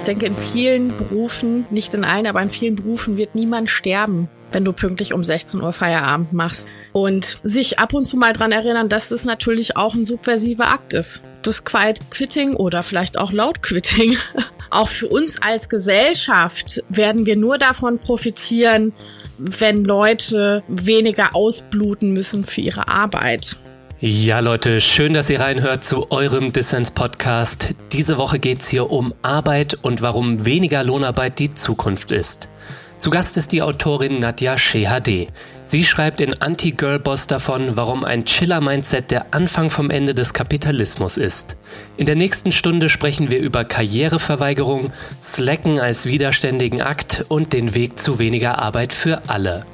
Ich denke, in vielen Berufen, nicht in allen, aber in vielen Berufen wird niemand sterben, wenn du pünktlich um 16 Uhr Feierabend machst. Und sich ab und zu mal dran erinnern, dass das natürlich auch ein subversiver Akt ist. Das Quiet Quitting oder vielleicht auch Laut Quitting. auch für uns als Gesellschaft werden wir nur davon profitieren, wenn Leute weniger ausbluten müssen für ihre Arbeit. Ja, Leute, schön, dass ihr reinhört zu eurem Dissens-Podcast. Diese Woche geht's hier um Arbeit und warum weniger Lohnarbeit die Zukunft ist. Zu Gast ist die Autorin Nadja Shehadeh. Sie schreibt in Anti-Girl-Boss davon, warum ein Chiller-Mindset der Anfang vom Ende des Kapitalismus ist. In der nächsten Stunde sprechen wir über Karriereverweigerung, Slacken als widerständigen Akt und den Weg zu weniger Arbeit für alle.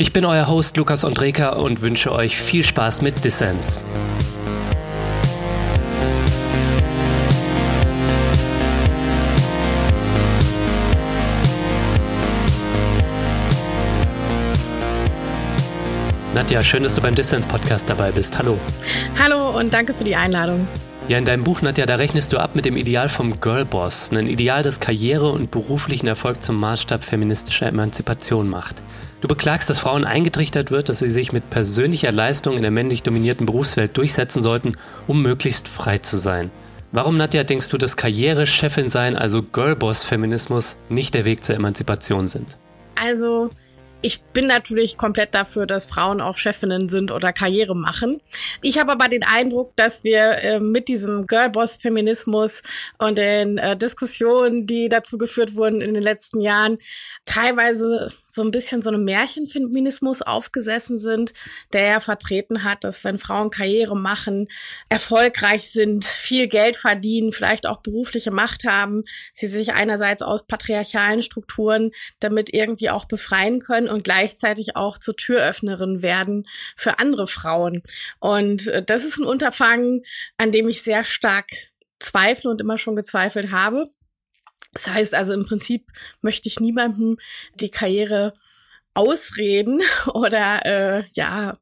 Ich bin euer Host Lukas Andreka und wünsche euch viel Spaß mit Dissens. Nadja, schön, dass du beim Distance-Podcast dabei bist. Hallo. Hallo und danke für die Einladung. Ja, in deinem Buch, Nadja, da rechnest du ab mit dem Ideal vom Girlboss. Ein Ideal, das Karriere und beruflichen Erfolg zum Maßstab feministischer Emanzipation macht. Du beklagst, dass Frauen eingetrichtert wird, dass sie sich mit persönlicher Leistung in der männlich dominierten Berufswelt durchsetzen sollten, um möglichst frei zu sein. Warum, Nadja, denkst du, dass Karrierechefin sein, also Girlboss-Feminismus, nicht der Weg zur Emanzipation sind? Also, ich bin natürlich komplett dafür, dass Frauen auch Chefinnen sind oder Karriere machen. Ich habe aber den Eindruck, dass wir äh, mit diesem Girlboss-Feminismus und den äh, Diskussionen, die dazu geführt wurden in den letzten Jahren, teilweise so ein bisschen so einem Märchenfeminismus aufgesessen sind, der ja vertreten hat, dass wenn Frauen Karriere machen, erfolgreich sind, viel Geld verdienen, vielleicht auch berufliche Macht haben, sie sich einerseits aus patriarchalen Strukturen damit irgendwie auch befreien können und gleichzeitig auch zur Türöffnerin werden für andere Frauen. Und äh, das ist ein Unterfangen, an dem ich sehr stark zweifle und immer schon gezweifelt habe. Das heißt also im Prinzip möchte ich niemandem die Karriere ausreden oder äh, ja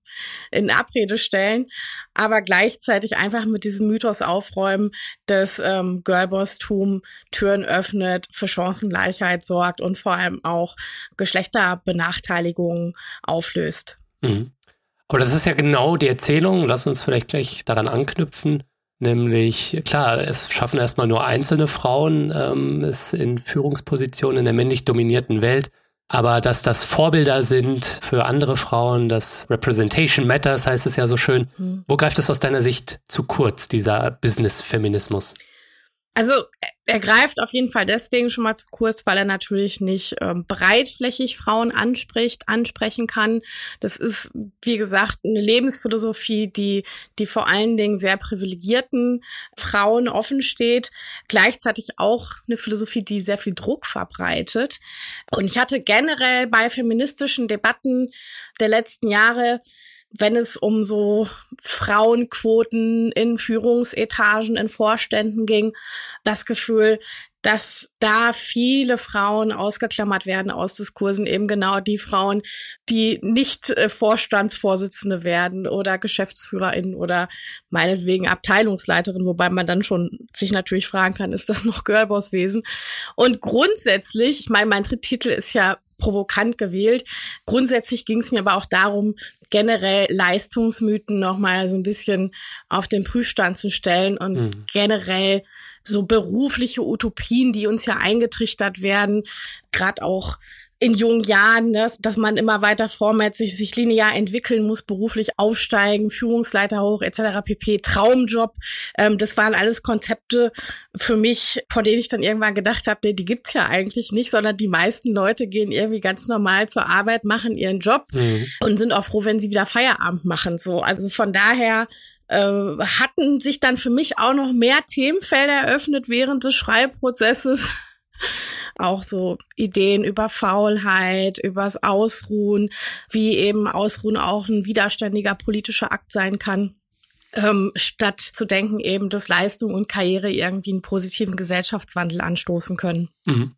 in Abrede stellen, aber gleichzeitig einfach mit diesem Mythos aufräumen, dass ähm, Girlbosstum Türen öffnet, für Chancengleichheit sorgt und vor allem auch Geschlechterbenachteiligungen auflöst. Mhm. Aber das ist ja genau die Erzählung. Lass uns vielleicht gleich daran anknüpfen. Nämlich, klar, es schaffen erstmal nur einzelne Frauen ähm, es in Führungspositionen in der männlich dominierten Welt. Aber dass das Vorbilder sind für andere Frauen, dass Representation Matters heißt es ja so schön. Mhm. Wo greift es aus deiner Sicht zu kurz, dieser Business-Feminismus? Also er greift auf jeden Fall deswegen schon mal zu kurz, weil er natürlich nicht ähm, breitflächig Frauen anspricht, ansprechen kann. Das ist, wie gesagt, eine Lebensphilosophie, die, die vor allen Dingen sehr privilegierten Frauen offen steht. Gleichzeitig auch eine Philosophie, die sehr viel Druck verbreitet. Und ich hatte generell bei feministischen Debatten der letzten Jahre wenn es um so Frauenquoten in Führungsetagen, in Vorständen ging, das Gefühl, dass da viele Frauen ausgeklammert werden aus Diskursen, eben genau die Frauen, die nicht äh, Vorstandsvorsitzende werden oder Geschäftsführerin oder meinetwegen Abteilungsleiterin, wobei man dann schon sich natürlich fragen kann, ist das noch Girlbosswesen? Und grundsätzlich, ich meine, mein Titel ist ja provokant gewählt. Grundsätzlich ging es mir aber auch darum, generell Leistungsmythen nochmal so ein bisschen auf den Prüfstand zu stellen und mhm. generell so berufliche Utopien, die uns ja eingetrichtert werden, gerade auch in jungen Jahren, ne, dass man immer weiter vorwärts sich, sich linear entwickeln muss, beruflich aufsteigen, Führungsleiter hoch etc. pp. Traumjob, ähm, das waren alles Konzepte für mich, von denen ich dann irgendwann gedacht habe, nee, die gibt's ja eigentlich nicht, sondern die meisten Leute gehen irgendwie ganz normal zur Arbeit, machen ihren Job mhm. und sind auch froh, wenn sie wieder Feierabend machen. So, also von daher äh, hatten sich dann für mich auch noch mehr Themenfelder eröffnet während des Schreibprozesses auch so Ideen über Faulheit, übers Ausruhen, wie eben Ausruhen auch ein widerständiger politischer Akt sein kann. Ähm, statt zu denken eben, dass Leistung und Karriere irgendwie einen positiven Gesellschaftswandel anstoßen können. Mhm.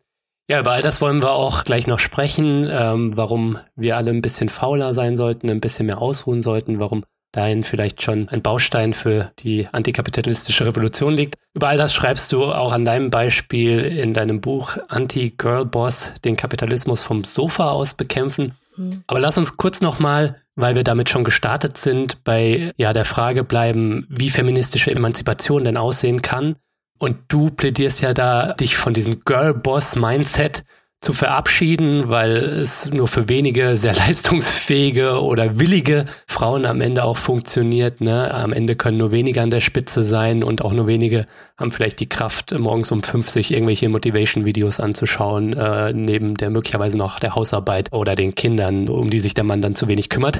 Ja, über all das wollen wir auch gleich noch sprechen, ähm, warum wir alle ein bisschen fauler sein sollten, ein bisschen mehr ausruhen sollten, warum dahin vielleicht schon ein Baustein für die antikapitalistische Revolution liegt. Über all das schreibst du auch an deinem Beispiel in deinem Buch Anti-Girl-Boss, den Kapitalismus vom Sofa aus bekämpfen. Mhm. Aber lass uns kurz nochmal, weil wir damit schon gestartet sind, bei ja, der Frage bleiben, wie feministische Emanzipation denn aussehen kann. Und du plädierst ja da, dich von diesem Girl-Boss-Mindset zu verabschieden, weil es nur für wenige sehr leistungsfähige oder willige Frauen am Ende auch funktioniert. Ne? Am Ende können nur wenige an der Spitze sein und auch nur wenige haben vielleicht die Kraft, morgens um 50 irgendwelche Motivation-Videos anzuschauen, äh, neben der möglicherweise noch der Hausarbeit oder den Kindern, um die sich der Mann dann zu wenig kümmert.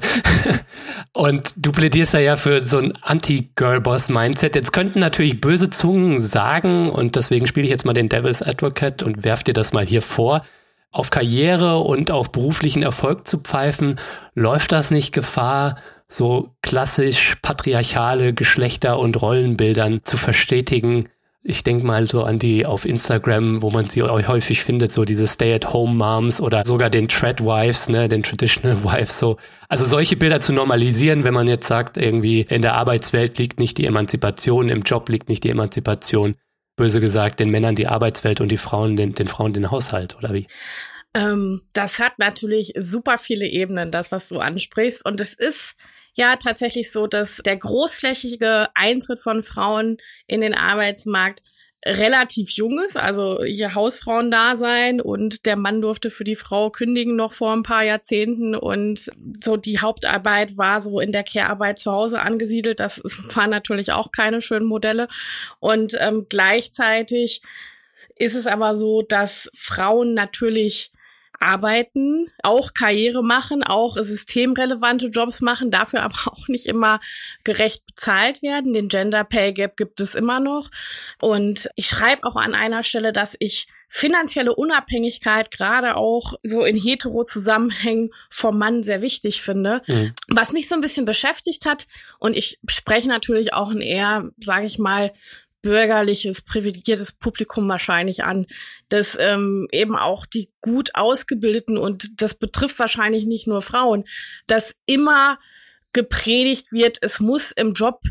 und du plädierst ja für so ein Anti-Girl-Boss-Mindset. Jetzt könnten natürlich böse Zungen sagen, und deswegen spiele ich jetzt mal den Devil's Advocate und werf dir das mal hier vor auf Karriere und auf beruflichen Erfolg zu pfeifen, läuft das nicht Gefahr, so klassisch patriarchale Geschlechter- und Rollenbildern zu verstetigen? Ich denke mal so an die auf Instagram, wo man sie häufig findet, so diese Stay-at-home-Moms oder sogar den Tread-Wives, ne, den Traditional Wives, so. Also solche Bilder zu normalisieren, wenn man jetzt sagt, irgendwie in der Arbeitswelt liegt nicht die Emanzipation, im Job liegt nicht die Emanzipation, böse gesagt, den Männern die Arbeitswelt und die Frauen den, den Frauen den Haushalt, oder wie? Ähm, das hat natürlich super viele Ebenen, das, was du ansprichst. Und es ist ja tatsächlich so, dass der großflächige Eintritt von Frauen in den Arbeitsmarkt relativ jung ist, also hier Hausfrauen da sein und der Mann durfte für die Frau kündigen noch vor ein paar Jahrzehnten und so die Hauptarbeit war so in der Care-Arbeit zu Hause angesiedelt. Das waren natürlich auch keine schönen Modelle und ähm, gleichzeitig ist es aber so, dass Frauen natürlich arbeiten, auch Karriere machen, auch systemrelevante Jobs machen, dafür aber auch nicht immer gerecht bezahlt werden. Den Gender Pay Gap gibt es immer noch. Und ich schreibe auch an einer Stelle, dass ich finanzielle Unabhängigkeit gerade auch so in hetero Zusammenhängen vom Mann sehr wichtig finde. Mhm. Was mich so ein bisschen beschäftigt hat und ich spreche natürlich auch ein eher, sage ich mal, bürgerliches, privilegiertes Publikum wahrscheinlich an, dass ähm, eben auch die gut ausgebildeten und das betrifft wahrscheinlich nicht nur Frauen, dass immer gepredigt wird, es muss im Job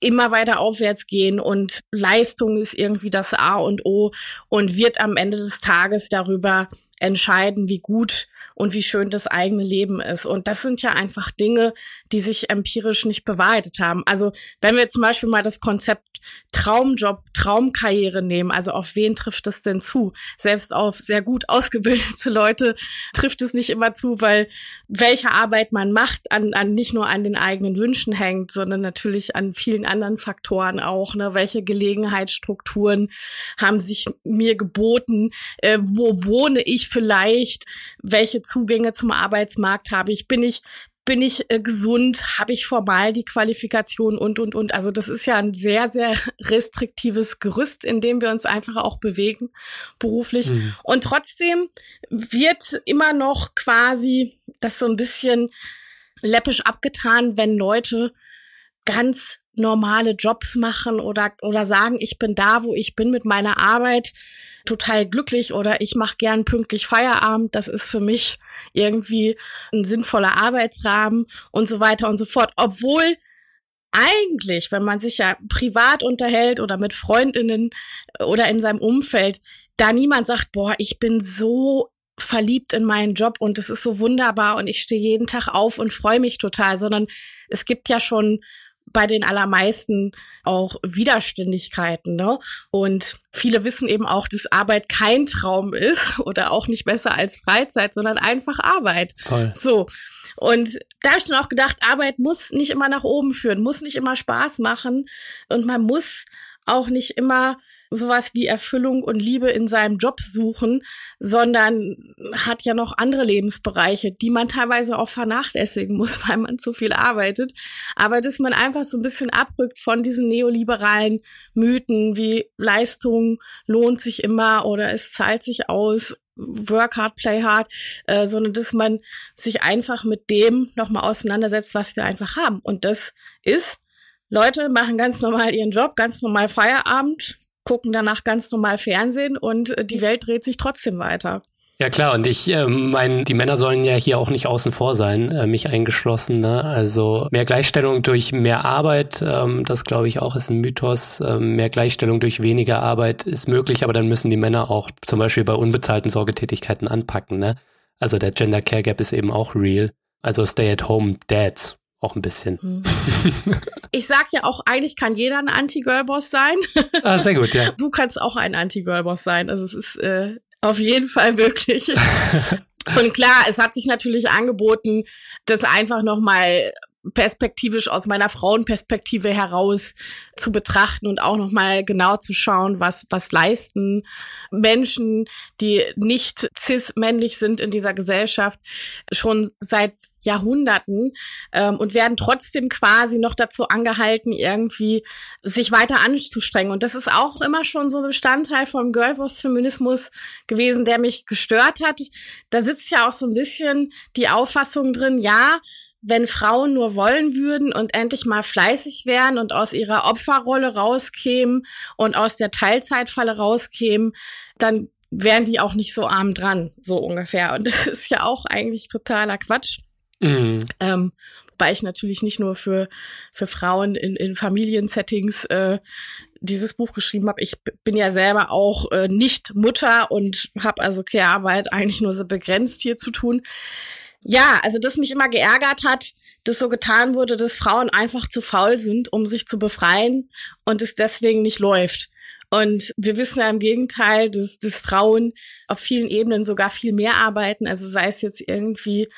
immer weiter aufwärts gehen und Leistung ist irgendwie das A und O und wird am Ende des Tages darüber entscheiden, wie gut und wie schön das eigene Leben ist. Und das sind ja einfach Dinge, die sich empirisch nicht bewahrheitet haben. Also wenn wir zum Beispiel mal das Konzept Traumjob, Traumkarriere nehmen, also auf wen trifft es denn zu? Selbst auf sehr gut ausgebildete Leute trifft es nicht immer zu, weil welche Arbeit man macht, an, an nicht nur an den eigenen Wünschen hängt, sondern natürlich an vielen anderen Faktoren auch. Ne? Welche Gelegenheitsstrukturen haben sich mir geboten? Äh, wo wohne ich vielleicht? Welche Zugänge zum Arbeitsmarkt habe ich? Bin ich bin ich äh, gesund, habe ich formal die Qualifikation und, und, und. Also das ist ja ein sehr, sehr restriktives Gerüst, in dem wir uns einfach auch bewegen, beruflich. Mhm. Und trotzdem wird immer noch quasi das so ein bisschen läppisch abgetan, wenn Leute ganz normale Jobs machen oder, oder sagen, ich bin da, wo ich bin mit meiner Arbeit total glücklich oder ich mache gern pünktlich Feierabend. Das ist für mich irgendwie ein sinnvoller Arbeitsrahmen und so weiter und so fort. Obwohl eigentlich, wenn man sich ja privat unterhält oder mit Freundinnen oder in seinem Umfeld, da niemand sagt, boah, ich bin so verliebt in meinen Job und es ist so wunderbar und ich stehe jeden Tag auf und freue mich total, sondern es gibt ja schon bei den allermeisten auch Widerständigkeiten. Ne? Und viele wissen eben auch, dass Arbeit kein Traum ist oder auch nicht besser als Freizeit, sondern einfach Arbeit. Voll. So. Und da habe ich dann auch gedacht, Arbeit muss nicht immer nach oben führen, muss nicht immer Spaß machen und man muss auch nicht immer sowas wie Erfüllung und Liebe in seinem Job suchen, sondern hat ja noch andere Lebensbereiche, die man teilweise auch vernachlässigen muss, weil man zu viel arbeitet. Aber dass man einfach so ein bisschen abrückt von diesen neoliberalen Mythen wie Leistung lohnt sich immer oder es zahlt sich aus Work hard, play hard, äh, sondern dass man sich einfach mit dem nochmal auseinandersetzt, was wir einfach haben. Und das ist, Leute machen ganz normal ihren Job, ganz normal Feierabend, gucken danach ganz normal Fernsehen und äh, die Welt dreht sich trotzdem weiter. Ja klar, und ich äh, meine, die Männer sollen ja hier auch nicht außen vor sein, äh, mich eingeschlossen. Ne? Also mehr Gleichstellung durch mehr Arbeit, ähm, das glaube ich auch ist ein Mythos. Ähm, mehr Gleichstellung durch weniger Arbeit ist möglich, aber dann müssen die Männer auch zum Beispiel bei unbezahlten Sorgetätigkeiten anpacken. Ne? Also der Gender Care Gap ist eben auch real. Also Stay-at-home-Dads auch ein bisschen. Hm. Ich sag ja auch, eigentlich kann jeder ein Anti-Girl-Boss sein. Ah, sehr gut, ja. Du kannst auch ein Anti-Girl-Boss sein. Also es ist äh, auf jeden Fall möglich. Und klar, es hat sich natürlich angeboten, das einfach nochmal perspektivisch aus meiner Frauenperspektive heraus zu betrachten und auch noch mal genau zu schauen, was was leisten Menschen, die nicht cis männlich sind in dieser Gesellschaft schon seit Jahrhunderten ähm, und werden trotzdem quasi noch dazu angehalten, irgendwie sich weiter anzustrengen. Und das ist auch immer schon so Bestandteil vom Girlboss-Feminismus gewesen, der mich gestört hat. Da sitzt ja auch so ein bisschen die Auffassung drin, ja, wenn Frauen nur wollen würden und endlich mal fleißig wären und aus ihrer Opferrolle rauskämen und aus der Teilzeitfalle rauskämen, dann wären die auch nicht so arm dran, so ungefähr. Und das ist ja auch eigentlich totaler Quatsch. Mhm. Ähm, wobei ich natürlich nicht nur für, für Frauen in, in Familiensettings äh, dieses Buch geschrieben habe. Ich bin ja selber auch äh, nicht Mutter und habe also Care-Arbeit eigentlich nur so begrenzt hier zu tun. Ja, also das mich immer geärgert hat, dass so getan wurde, dass Frauen einfach zu faul sind, um sich zu befreien und es deswegen nicht läuft. Und wir wissen ja im Gegenteil, dass, dass Frauen auf vielen Ebenen sogar viel mehr arbeiten. Also sei es jetzt irgendwie,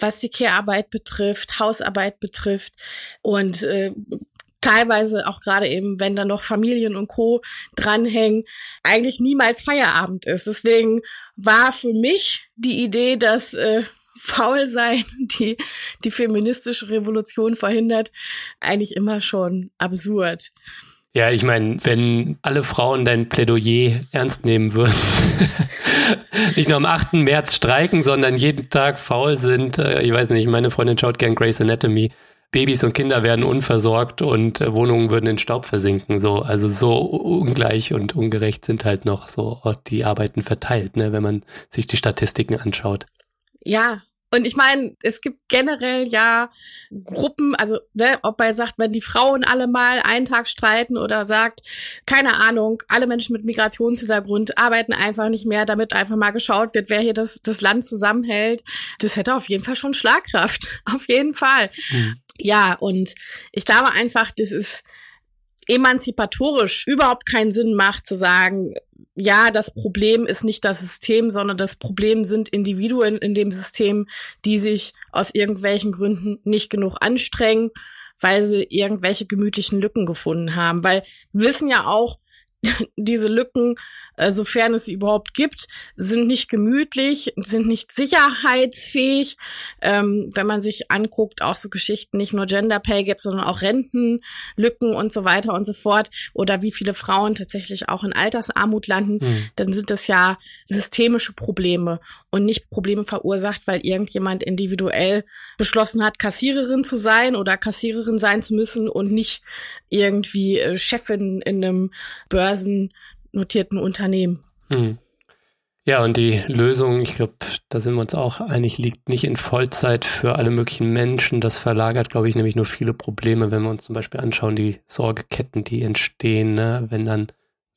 was die Care-Arbeit betrifft, Hausarbeit betrifft und äh, teilweise auch gerade eben, wenn da noch Familien und Co. dranhängen, eigentlich niemals Feierabend ist. Deswegen war für mich die Idee, dass äh, faul sein, die die feministische Revolution verhindert, eigentlich immer schon absurd. Ja, ich meine, wenn alle Frauen dein Plädoyer ernst nehmen würden, nicht nur am 8. März streiken, sondern jeden Tag faul sind, äh, ich weiß nicht, meine Freundin schaut gern Grey's Anatomy, Babys und Kinder werden unversorgt und äh, Wohnungen würden in Staub versinken. So, also so ungleich und ungerecht sind halt noch so die Arbeiten verteilt, ne, wenn man sich die Statistiken anschaut. Ja, und ich meine, es gibt generell ja Gruppen, also ne, ob er sagt, wenn die Frauen alle mal einen Tag streiten oder sagt, keine Ahnung, alle Menschen mit Migrationshintergrund arbeiten einfach nicht mehr, damit einfach mal geschaut wird, wer hier das, das Land zusammenhält. Das hätte auf jeden Fall schon Schlagkraft. Auf jeden Fall. Mhm. Ja, und ich glaube einfach, das ist emanzipatorisch überhaupt keinen Sinn macht zu sagen, ja, das Problem ist nicht das System, sondern das Problem sind Individuen in dem System, die sich aus irgendwelchen Gründen nicht genug anstrengen, weil sie irgendwelche gemütlichen Lücken gefunden haben. Weil wissen ja auch, diese Lücken, äh, sofern es sie überhaupt gibt, sind nicht gemütlich, sind nicht sicherheitsfähig. Ähm, wenn man sich anguckt, auch so Geschichten, nicht nur Gender Pay Gap, sondern auch Rentenlücken und so weiter und so fort, oder wie viele Frauen tatsächlich auch in Altersarmut landen, mhm. dann sind das ja systemische Probleme und nicht Probleme verursacht, weil irgendjemand individuell beschlossen hat, Kassiererin zu sein oder Kassiererin sein zu müssen und nicht irgendwie äh, Chefin in einem börsennotierten Unternehmen. Mhm. Ja, und die Lösung, ich glaube, da sind wir uns auch einig, liegt nicht in Vollzeit für alle möglichen Menschen. Das verlagert, glaube ich, nämlich nur viele Probleme, wenn wir uns zum Beispiel anschauen, die Sorgeketten, die entstehen, ne? wenn dann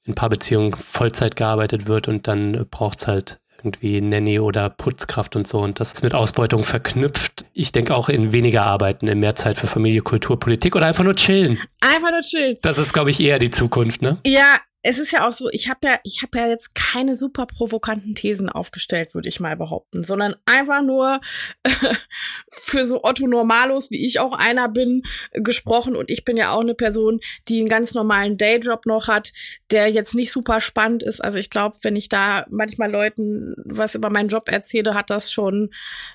in Paarbeziehungen Vollzeit gearbeitet wird und dann braucht's halt irgendwie Nanny oder Putzkraft und so. Und das ist mit Ausbeutung verknüpft. Ich denke auch in weniger Arbeiten, in mehr Zeit für Familie, Kultur, Politik oder einfach nur chillen. Einfach nur chillen. Das ist, glaube ich, eher die Zukunft, ne? Ja, es ist ja auch so, ich habe ja, ich habe ja jetzt keine super provokanten Thesen aufgestellt, würde ich mal behaupten, sondern einfach nur äh, für so Otto Normalos, wie ich auch einer bin, gesprochen. Und ich bin ja auch eine Person, die einen ganz normalen Dayjob noch hat, der jetzt nicht super spannend ist. Also ich glaube, wenn ich da manchmal Leuten was über meinen Job erzähle, hat das schon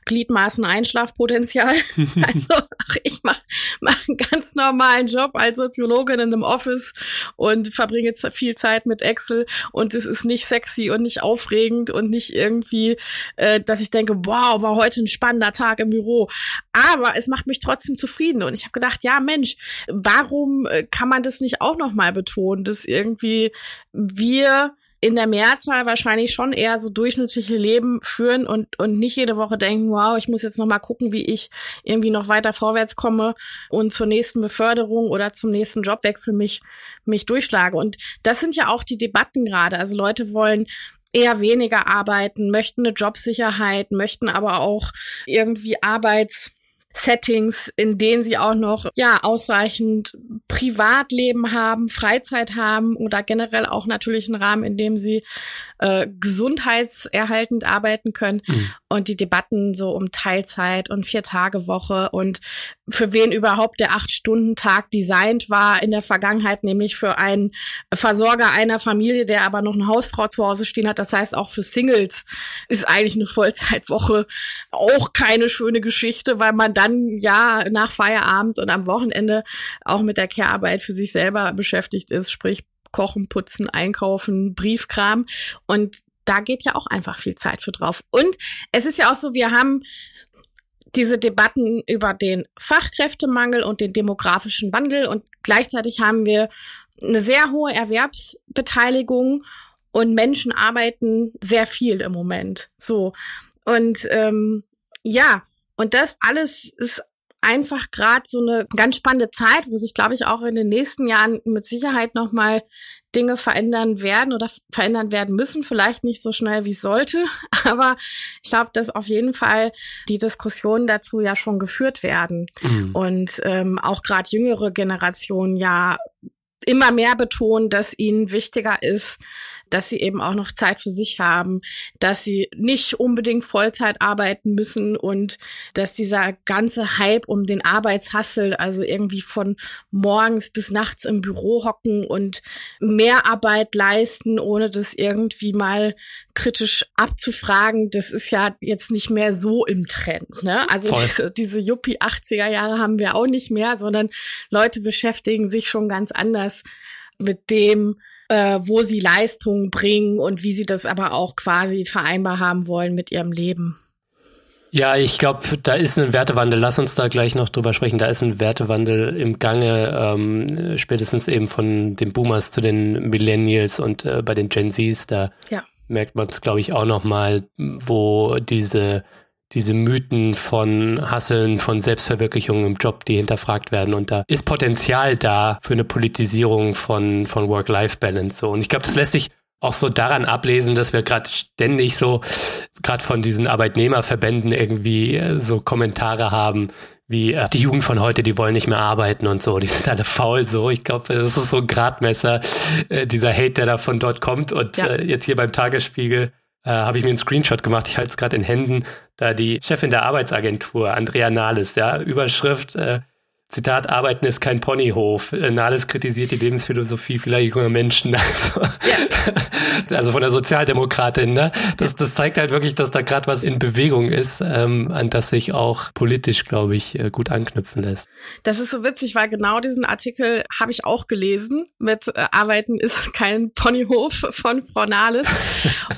Gliedmaßen Einschlafpotenzial. also ach, ich mache mach einen ganz normalen Job als Soziologin in einem Office und verbringe jetzt viel viel Zeit mit Excel und es ist nicht sexy und nicht aufregend und nicht irgendwie, äh, dass ich denke, wow, war heute ein spannender Tag im Büro. Aber es macht mich trotzdem zufrieden und ich habe gedacht, ja Mensch, warum äh, kann man das nicht auch noch mal betonen, dass irgendwie wir in der Mehrzahl wahrscheinlich schon eher so durchschnittliche Leben führen und, und nicht jede Woche denken, wow, ich muss jetzt noch mal gucken, wie ich irgendwie noch weiter vorwärts komme und zur nächsten Beförderung oder zum nächsten Jobwechsel mich, mich durchschlage. Und das sind ja auch die Debatten gerade. Also Leute wollen eher weniger arbeiten, möchten eine Jobsicherheit, möchten aber auch irgendwie Arbeits Settings, in denen sie auch noch ja ausreichend Privatleben haben, Freizeit haben oder generell auch natürlich einen Rahmen, in dem sie äh, gesundheitserhaltend arbeiten können. Mhm. Und die Debatten so um Teilzeit und Vier-Tage-Woche und für wen überhaupt der Acht-Stunden-Tag designt war in der Vergangenheit, nämlich für einen Versorger einer Familie, der aber noch eine Hausfrau zu Hause stehen hat. Das heißt, auch für Singles ist eigentlich eine Vollzeitwoche auch keine schöne Geschichte, weil man dann ja nach Feierabend und am Wochenende auch mit der Care-Arbeit für sich selber beschäftigt ist, sprich Kochen, Putzen, Einkaufen, Briefkram. Und da geht ja auch einfach viel Zeit für drauf. Und es ist ja auch so, wir haben diese Debatten über den Fachkräftemangel und den demografischen Wandel und gleichzeitig haben wir eine sehr hohe Erwerbsbeteiligung und Menschen arbeiten sehr viel im Moment. So. Und ähm, ja, und das alles ist einfach gerade so eine ganz spannende Zeit, wo sich, glaube ich, auch in den nächsten Jahren mit Sicherheit nochmal Dinge verändern werden oder verändern werden müssen. Vielleicht nicht so schnell, wie es sollte, aber ich glaube, dass auf jeden Fall die Diskussionen dazu ja schon geführt werden. Mhm. Und ähm, auch gerade jüngere Generationen ja immer mehr betonen, dass ihnen wichtiger ist, dass sie eben auch noch Zeit für sich haben, dass sie nicht unbedingt Vollzeit arbeiten müssen und dass dieser ganze Hype um den Arbeitshassel, also irgendwie von morgens bis nachts im Büro hocken und mehr Arbeit leisten, ohne das irgendwie mal kritisch abzufragen, das ist ja jetzt nicht mehr so im Trend. Ne? Also diese, diese Yuppie 80er Jahre haben wir auch nicht mehr, sondern Leute beschäftigen sich schon ganz anders mit dem, äh, wo sie Leistungen bringen und wie sie das aber auch quasi vereinbar haben wollen mit ihrem Leben. Ja, ich glaube, da ist ein Wertewandel. Lass uns da gleich noch drüber sprechen. Da ist ein Wertewandel im Gange, ähm, spätestens eben von den Boomers zu den Millennials und äh, bei den Gen Zs. Da ja. Merkt man es, glaube ich, auch noch mal, wo diese diese Mythen von Hasseln, von Selbstverwirklichung im Job, die hinterfragt werden. Und da ist Potenzial da für eine Politisierung von, von Work-Life-Balance. So. Und ich glaube, das lässt sich auch so daran ablesen, dass wir gerade ständig so, gerade von diesen Arbeitnehmerverbänden irgendwie äh, so Kommentare haben, wie äh, die Jugend von heute, die wollen nicht mehr arbeiten und so, die sind alle faul so. Ich glaube, das ist so ein Gradmesser, äh, dieser Hate, der da von dort kommt. Und ja. äh, jetzt hier beim Tagesspiegel äh, habe ich mir einen Screenshot gemacht, ich halte es gerade in Händen, da die Chefin der Arbeitsagentur, Andrea Nahles, ja, Überschrift, äh, Zitat, Arbeiten ist kein Ponyhof. Äh, Nahles kritisiert die Lebensphilosophie vieler junger Menschen. Also, ja. also von der Sozialdemokratin. Ne? Das, das zeigt halt wirklich, dass da gerade was in Bewegung ist, ähm, an das sich auch politisch, glaube ich, äh, gut anknüpfen lässt. Das ist so witzig, weil genau diesen Artikel habe ich auch gelesen mit äh, Arbeiten ist kein Ponyhof von Frau Nahles.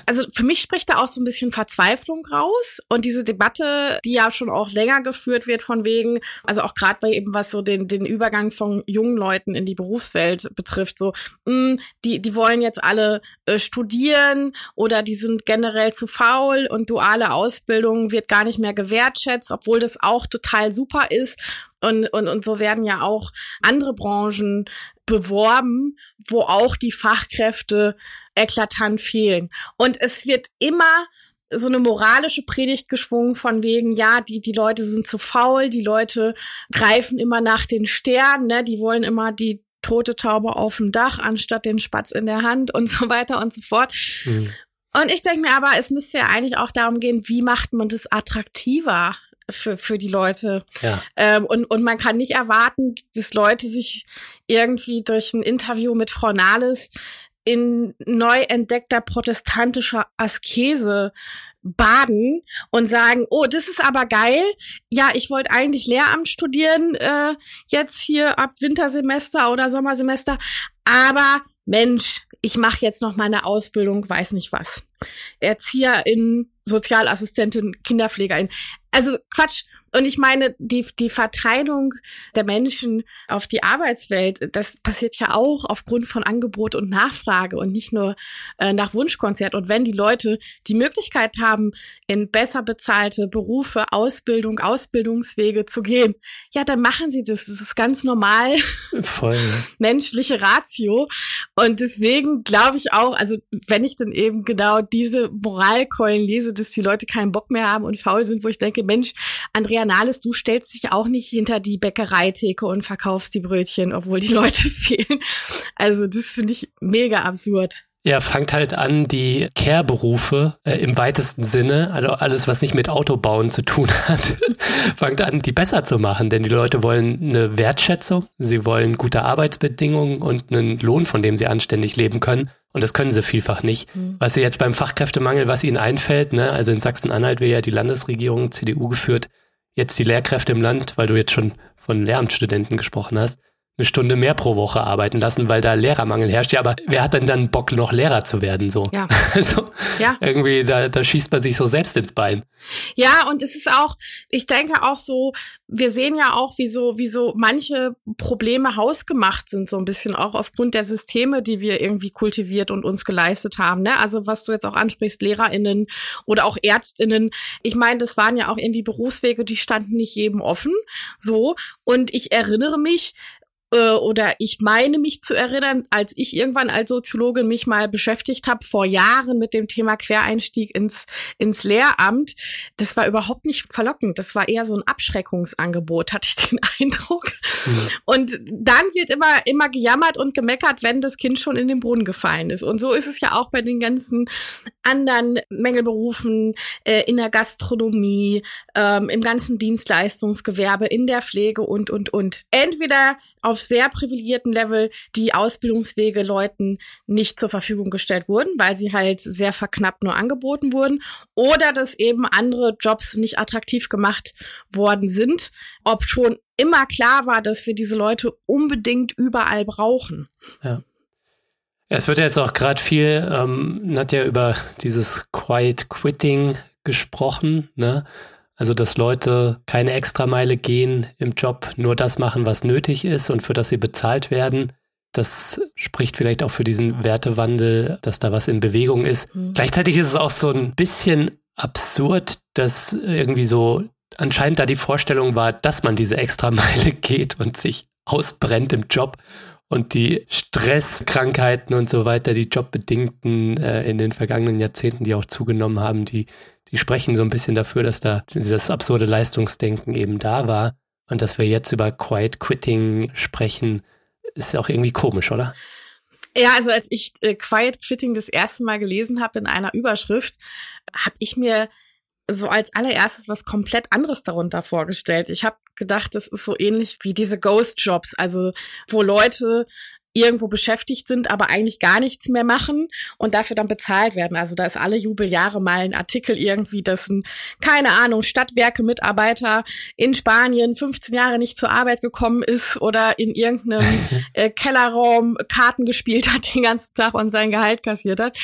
Also für mich spricht da auch so ein bisschen Verzweiflung raus. Und diese Debatte, die ja schon auch länger geführt wird von wegen, also auch gerade bei eben was so den, den Übergang von jungen Leuten in die Berufswelt betrifft. So, mh, mm, die, die wollen jetzt alle äh, studieren oder die sind generell zu faul und duale Ausbildung wird gar nicht mehr gewertschätzt, obwohl das auch total super ist. Und, und, und so werden ja auch andere Branchen beworben, wo auch die Fachkräfte eklatant fehlen. Und es wird immer so eine moralische Predigt geschwungen von wegen, ja, die, die Leute sind zu faul, die Leute greifen immer nach den Sternen, ne, die wollen immer die tote Taube auf dem Dach anstatt den Spatz in der Hand und so weiter und so fort. Mhm. Und ich denke mir aber, es müsste ja eigentlich auch darum gehen, wie macht man das attraktiver für, für die Leute. Ja. Ähm, und, und man kann nicht erwarten, dass Leute sich irgendwie durch ein Interview mit Frau Nahles in neu entdeckter protestantischer Askese baden und sagen, oh, das ist aber geil. Ja, ich wollte eigentlich Lehramt studieren, äh, jetzt hier ab Wintersemester oder Sommersemester. Aber Mensch, ich mache jetzt noch meine Ausbildung, weiß nicht was. ErzieherInnen, Sozialassistentin, Kinderpflegerin. Also Quatsch. Und ich meine, die, die Verteilung der Menschen auf die Arbeitswelt, das passiert ja auch aufgrund von Angebot und Nachfrage und nicht nur äh, nach Wunschkonzert. Und wenn die Leute die Möglichkeit haben, in besser bezahlte Berufe, Ausbildung, Ausbildungswege zu gehen, ja, dann machen sie das. Das ist ganz normal. Voll. menschliche Ratio. Und deswegen glaube ich auch, also wenn ich dann eben genau diese Moralkeulen lese, dass die Leute keinen Bock mehr haben und faul sind, wo ich denke, Mensch, Andrea Nahles, du stellst dich auch nicht hinter die Bäckereitheke und verkaufst die Brötchen, obwohl die Leute fehlen. Also das finde ich mega absurd. Ja, fangt halt an, die Care-Berufe äh, im weitesten Sinne, also alles, was nicht mit Autobauen zu tun hat, fangt an, die besser zu machen. Denn die Leute wollen eine Wertschätzung, sie wollen gute Arbeitsbedingungen und einen Lohn, von dem sie anständig leben können. Und das können sie vielfach nicht. Mhm. Was sie jetzt beim Fachkräftemangel, was ihnen einfällt, ne, also in Sachsen-Anhalt wäre ja die Landesregierung CDU geführt, jetzt die Lehrkräfte im Land, weil du jetzt schon von Lehramtsstudenten gesprochen hast, eine Stunde mehr pro Woche arbeiten lassen, weil da Lehrermangel herrscht. Ja, aber wer hat denn dann Bock, noch Lehrer zu werden? So. Ja. Also ja. irgendwie, da, da schießt man sich so selbst ins Bein. Ja, und es ist auch, ich denke auch so, wir sehen ja auch, wie so, wie so manche Probleme hausgemacht sind, so ein bisschen auch aufgrund der Systeme, die wir irgendwie kultiviert und uns geleistet haben. Ne? Also was du jetzt auch ansprichst, LehrerInnen oder auch ÄrztInnen. Ich meine, das waren ja auch irgendwie Berufswege, die standen nicht jedem offen. So. Und ich erinnere mich, äh, oder ich meine mich zu erinnern, als ich irgendwann als Soziologin mich mal beschäftigt habe, vor Jahren mit dem Thema Quereinstieg ins, ins Lehramt, das war überhaupt nicht verlockend. Das war eher so ein Abschreckungsangebot, hatte ich den Eindruck. Mhm. Und dann wird immer, immer gejammert und gemeckert, wenn das Kind schon in den Brunnen gefallen ist. Und so ist es ja auch bei den ganzen anderen Mängelberufen äh, in der Gastronomie, ähm, im ganzen Dienstleistungsgewerbe, in der Pflege und, und, und. Entweder auf sehr privilegierten Level die Ausbildungswege Leuten nicht zur Verfügung gestellt wurden, weil sie halt sehr verknappt nur angeboten wurden oder dass eben andere Jobs nicht attraktiv gemacht worden sind, ob schon immer klar war, dass wir diese Leute unbedingt überall brauchen. Ja. Es wird jetzt auch gerade viel, ähm, Nadja, über dieses Quiet Quitting gesprochen, ne? Also, dass Leute keine Extrameile gehen im Job, nur das machen, was nötig ist und für das sie bezahlt werden. Das spricht vielleicht auch für diesen Wertewandel, dass da was in Bewegung ist. Mhm. Gleichzeitig ist es auch so ein bisschen absurd, dass irgendwie so anscheinend da die Vorstellung war, dass man diese Extrameile geht und sich ausbrennt im Job und die Stresskrankheiten und so weiter, die jobbedingten äh, in den vergangenen Jahrzehnten, die auch zugenommen haben, die die sprechen so ein bisschen dafür, dass da dieses absurde Leistungsdenken eben da war. Und dass wir jetzt über Quiet Quitting sprechen, ist ja auch irgendwie komisch, oder? Ja, also als ich äh, Quiet Quitting das erste Mal gelesen habe in einer Überschrift, habe ich mir so als allererstes was komplett anderes darunter vorgestellt. Ich habe gedacht, das ist so ähnlich wie diese Ghost Jobs, also wo Leute irgendwo beschäftigt sind, aber eigentlich gar nichts mehr machen und dafür dann bezahlt werden. Also da ist alle Jubeljahre mal ein Artikel irgendwie, dass ein, keine Ahnung, Stadtwerke-Mitarbeiter in Spanien 15 Jahre nicht zur Arbeit gekommen ist oder in irgendeinem äh, Kellerraum Karten gespielt hat den ganzen Tag und sein Gehalt kassiert hat.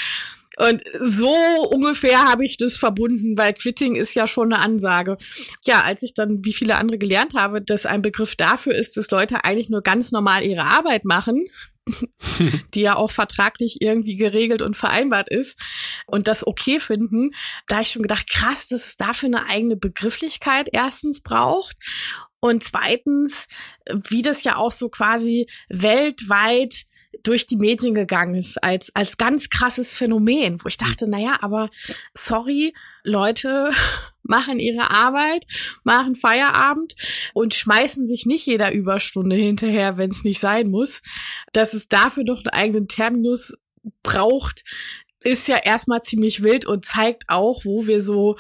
Und so ungefähr habe ich das verbunden, weil Quitting ist ja schon eine Ansage. Ja, als ich dann, wie viele andere gelernt habe, dass ein Begriff dafür ist, dass Leute eigentlich nur ganz normal ihre Arbeit machen, die ja auch vertraglich irgendwie geregelt und vereinbart ist und das okay finden, da habe ich schon gedacht, krass, dass es dafür eine eigene Begrifflichkeit erstens braucht und zweitens, wie das ja auch so quasi weltweit durch die Medien gegangen ist als, als ganz krasses Phänomen, wo ich dachte, naja, aber sorry, Leute machen ihre Arbeit, machen Feierabend und schmeißen sich nicht jeder Überstunde hinterher, wenn es nicht sein muss. Dass es dafür doch einen eigenen Terminus braucht, ist ja erstmal ziemlich wild und zeigt auch, wo wir so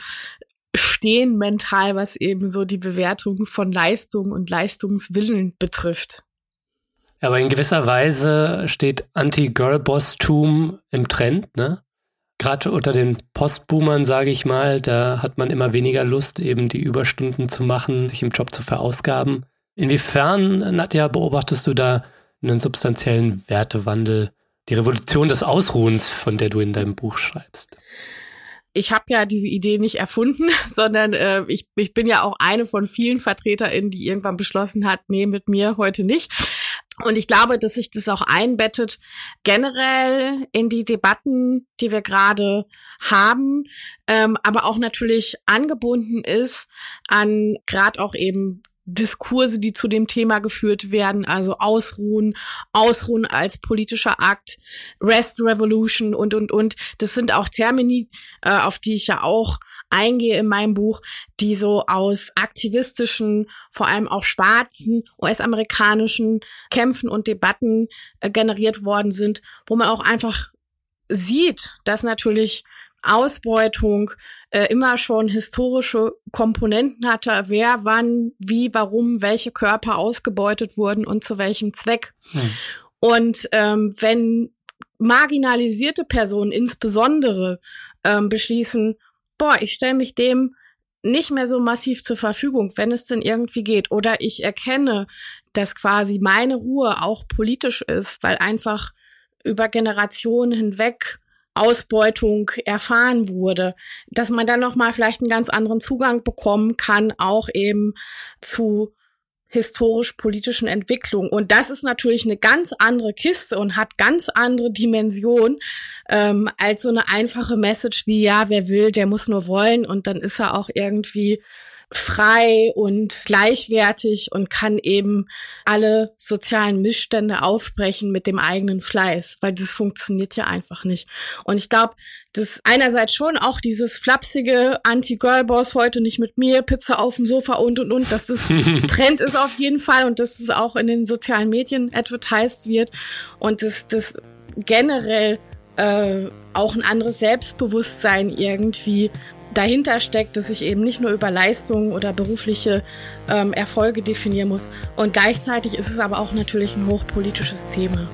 stehen mental, was eben so die Bewertung von Leistung und Leistungswillen betrifft. Aber in gewisser Weise steht Anti-Girl-Boss-Tum im Trend, ne? Gerade unter den Postboomern, sage ich mal, da hat man immer weniger Lust, eben die Überstunden zu machen, sich im Job zu verausgaben. Inwiefern, Nadja, beobachtest du da einen substanziellen Wertewandel Die Revolution des Ausruhens, von der du in deinem Buch schreibst ich habe ja diese Idee nicht erfunden, sondern äh, ich, ich bin ja auch eine von vielen VertreterInnen, die irgendwann beschlossen hat, nee, mit mir heute nicht. Und ich glaube, dass sich das auch einbettet generell in die Debatten, die wir gerade haben, ähm, aber auch natürlich angebunden ist an gerade auch eben Diskurse, die zu dem Thema geführt werden, also Ausruhen, Ausruhen als politischer Akt, Rest Revolution und, und, und. Das sind auch Termini, äh, auf die ich ja auch eingehe in meinem Buch, die so aus aktivistischen, vor allem auch schwarzen, US-amerikanischen Kämpfen und Debatten äh, generiert worden sind, wo man auch einfach sieht, dass natürlich Ausbeutung äh, immer schon historische Komponenten hatte, wer wann, wie, warum, welche Körper ausgebeutet wurden und zu welchem Zweck. Hm. Und ähm, wenn marginalisierte Personen insbesondere ähm, beschließen, boah, ich stelle mich dem nicht mehr so massiv zur Verfügung, wenn es denn irgendwie geht. Oder ich erkenne, dass quasi meine Ruhe auch politisch ist, weil einfach über Generationen hinweg Ausbeutung erfahren wurde, dass man dann noch mal vielleicht einen ganz anderen Zugang bekommen kann, auch eben zu historisch-politischen Entwicklungen. Und das ist natürlich eine ganz andere Kiste und hat ganz andere Dimension ähm, als so eine einfache Message wie, ja, wer will, der muss nur wollen und dann ist er auch irgendwie frei und gleichwertig und kann eben alle sozialen Missstände aufbrechen mit dem eigenen Fleiß, weil das funktioniert ja einfach nicht. Und ich glaube, das einerseits schon auch dieses flapsige Anti-Girl-Boss heute nicht mit mir, Pizza auf dem Sofa und und und, dass das Trend ist auf jeden Fall und dass es das auch in den sozialen Medien advertised wird und dass das generell äh, auch ein anderes Selbstbewusstsein irgendwie dahinter steckt, dass ich eben nicht nur über Leistungen oder berufliche ähm, Erfolge definieren muss. Und gleichzeitig ist es aber auch natürlich ein hochpolitisches Thema.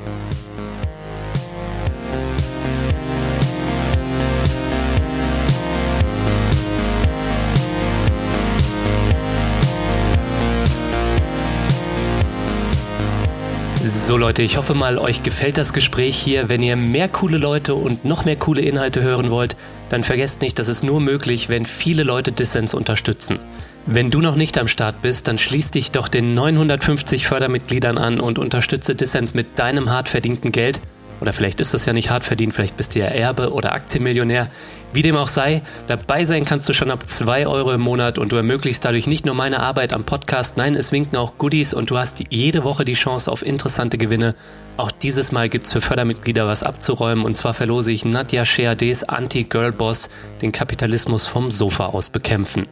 So Leute, ich hoffe mal, euch gefällt das Gespräch hier. Wenn ihr mehr coole Leute und noch mehr coole Inhalte hören wollt, dann vergesst nicht, dass es nur möglich, wenn viele Leute Dissens unterstützen. Wenn du noch nicht am Start bist, dann schließ dich doch den 950 Fördermitgliedern an und unterstütze Dissens mit deinem hart verdienten Geld. Oder vielleicht ist das ja nicht hart verdient, vielleicht bist du ja Erbe oder Aktienmillionär. Wie dem auch sei, dabei sein kannst du schon ab 2 Euro im Monat und du ermöglichst dadurch nicht nur meine Arbeit am Podcast, nein, es winken auch Goodies und du hast jede Woche die Chance auf interessante Gewinne. Auch dieses Mal gibt's für Fördermitglieder was abzuräumen und zwar verlose ich Nadja Sheades Anti-Girl-Boss, den Kapitalismus vom Sofa aus bekämpfen.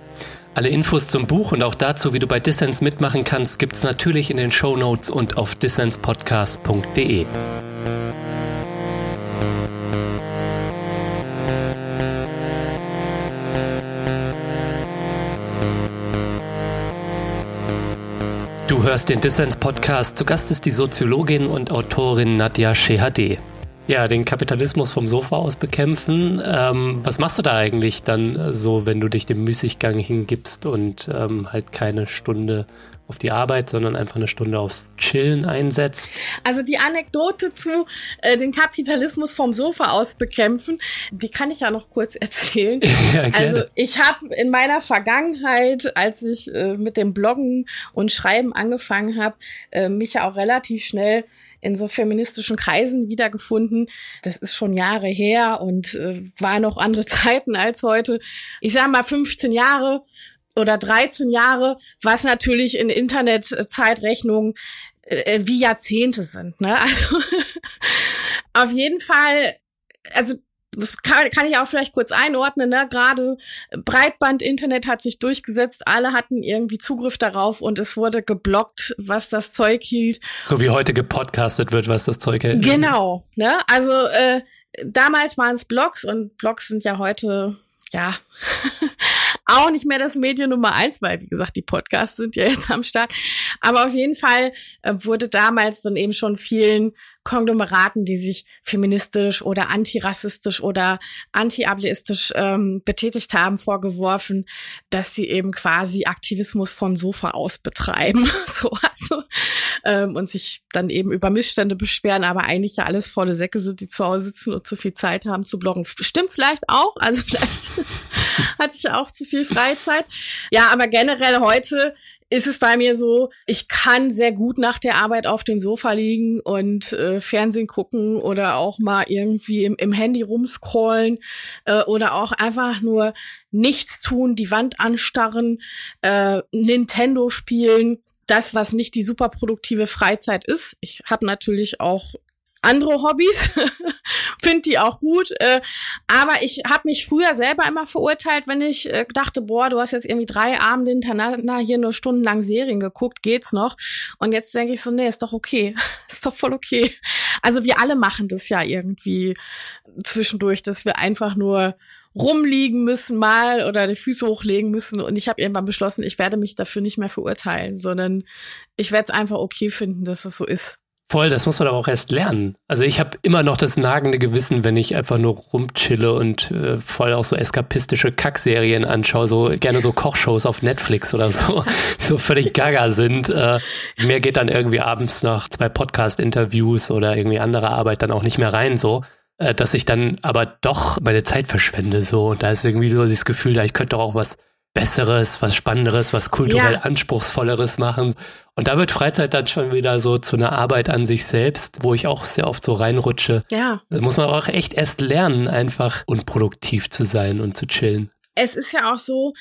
Alle Infos zum Buch und auch dazu, wie du bei Dissens mitmachen kannst, gibt's natürlich in den Show Notes und auf dissenspodcast.de. hörst den Dissens-Podcast. Zu Gast ist die Soziologin und Autorin Nadja Shehadeh. Ja, den Kapitalismus vom Sofa aus bekämpfen. Ähm, was machst du da eigentlich dann so, wenn du dich dem Müßiggang hingibst und ähm, halt keine Stunde auf die Arbeit, sondern einfach eine Stunde aufs Chillen einsetzt. Also die Anekdote zu äh, den Kapitalismus vom Sofa aus bekämpfen, die kann ich ja noch kurz erzählen. ja, also ich habe in meiner Vergangenheit, als ich äh, mit dem Bloggen und Schreiben angefangen habe, äh, mich ja auch relativ schnell in so feministischen Kreisen wiedergefunden. Das ist schon Jahre her und äh, war noch andere Zeiten als heute. Ich sage mal 15 Jahre oder 13 Jahre, was natürlich in Internetzeitrechnungen äh, wie Jahrzehnte sind. Ne? Also auf jeden Fall, also das kann, kann ich auch vielleicht kurz einordnen, ne? Gerade Breitband-Internet hat sich durchgesetzt, alle hatten irgendwie Zugriff darauf und es wurde geblockt, was das Zeug hielt. So wie heute gepodcastet wird, was das Zeug hält. Genau, ne? Also äh, damals waren es Blogs und Blogs sind ja heute ja, auch nicht mehr das Medium Nummer eins, weil, wie gesagt, die Podcasts sind ja jetzt am Start. Aber auf jeden Fall äh, wurde damals dann eben schon vielen Konglomeraten, die sich feministisch oder antirassistisch oder antiableistisch ähm, betätigt haben, vorgeworfen, dass sie eben quasi Aktivismus von Sofa aus betreiben. so, also, ähm, und sich dann eben über Missstände beschweren, aber eigentlich ja alles volle Säcke sind, die zu Hause sitzen und zu viel Zeit haben zu bloggen. Stimmt vielleicht auch, also vielleicht hatte ich auch zu viel Freizeit. Ja, aber generell heute ist es bei mir so, ich kann sehr gut nach der Arbeit auf dem Sofa liegen und äh, Fernsehen gucken oder auch mal irgendwie im, im Handy rumscrollen äh, oder auch einfach nur nichts tun, die Wand anstarren, äh, Nintendo spielen. Das, was nicht die super produktive Freizeit ist. Ich habe natürlich auch andere Hobbys, finde die auch gut. Äh, aber ich habe mich früher selber immer verurteilt, wenn ich äh, dachte, boah, du hast jetzt irgendwie drei Abende hintereinander hier nur stundenlang Serien geguckt, geht's noch? Und jetzt denke ich so, nee, ist doch okay, ist doch voll okay. Also wir alle machen das ja irgendwie zwischendurch, dass wir einfach nur rumliegen müssen mal oder die Füße hochlegen müssen. Und ich habe irgendwann beschlossen, ich werde mich dafür nicht mehr verurteilen, sondern ich werde es einfach okay finden, dass das so ist. Voll, das muss man aber auch erst lernen. Also ich habe immer noch das nagende Gewissen, wenn ich einfach nur rumchille und äh, voll auch so eskapistische Kackserien anschaue, so gerne so Kochshows auf Netflix oder so, so völlig gaga sind. Äh, mir geht dann irgendwie abends nach zwei Podcast-Interviews oder irgendwie andere Arbeit dann auch nicht mehr rein so äh, dass ich dann aber doch meine Zeit verschwende so und da ist irgendwie so das Gefühl, da ich könnte doch auch was Besseres, was Spannenderes, was kulturell ja. Anspruchsvolleres machen. Und da wird Freizeit dann schon wieder so zu einer Arbeit an sich selbst, wo ich auch sehr oft so reinrutsche. Ja. Da muss man auch echt erst lernen, einfach unproduktiv zu sein und zu chillen. Es ist ja auch so,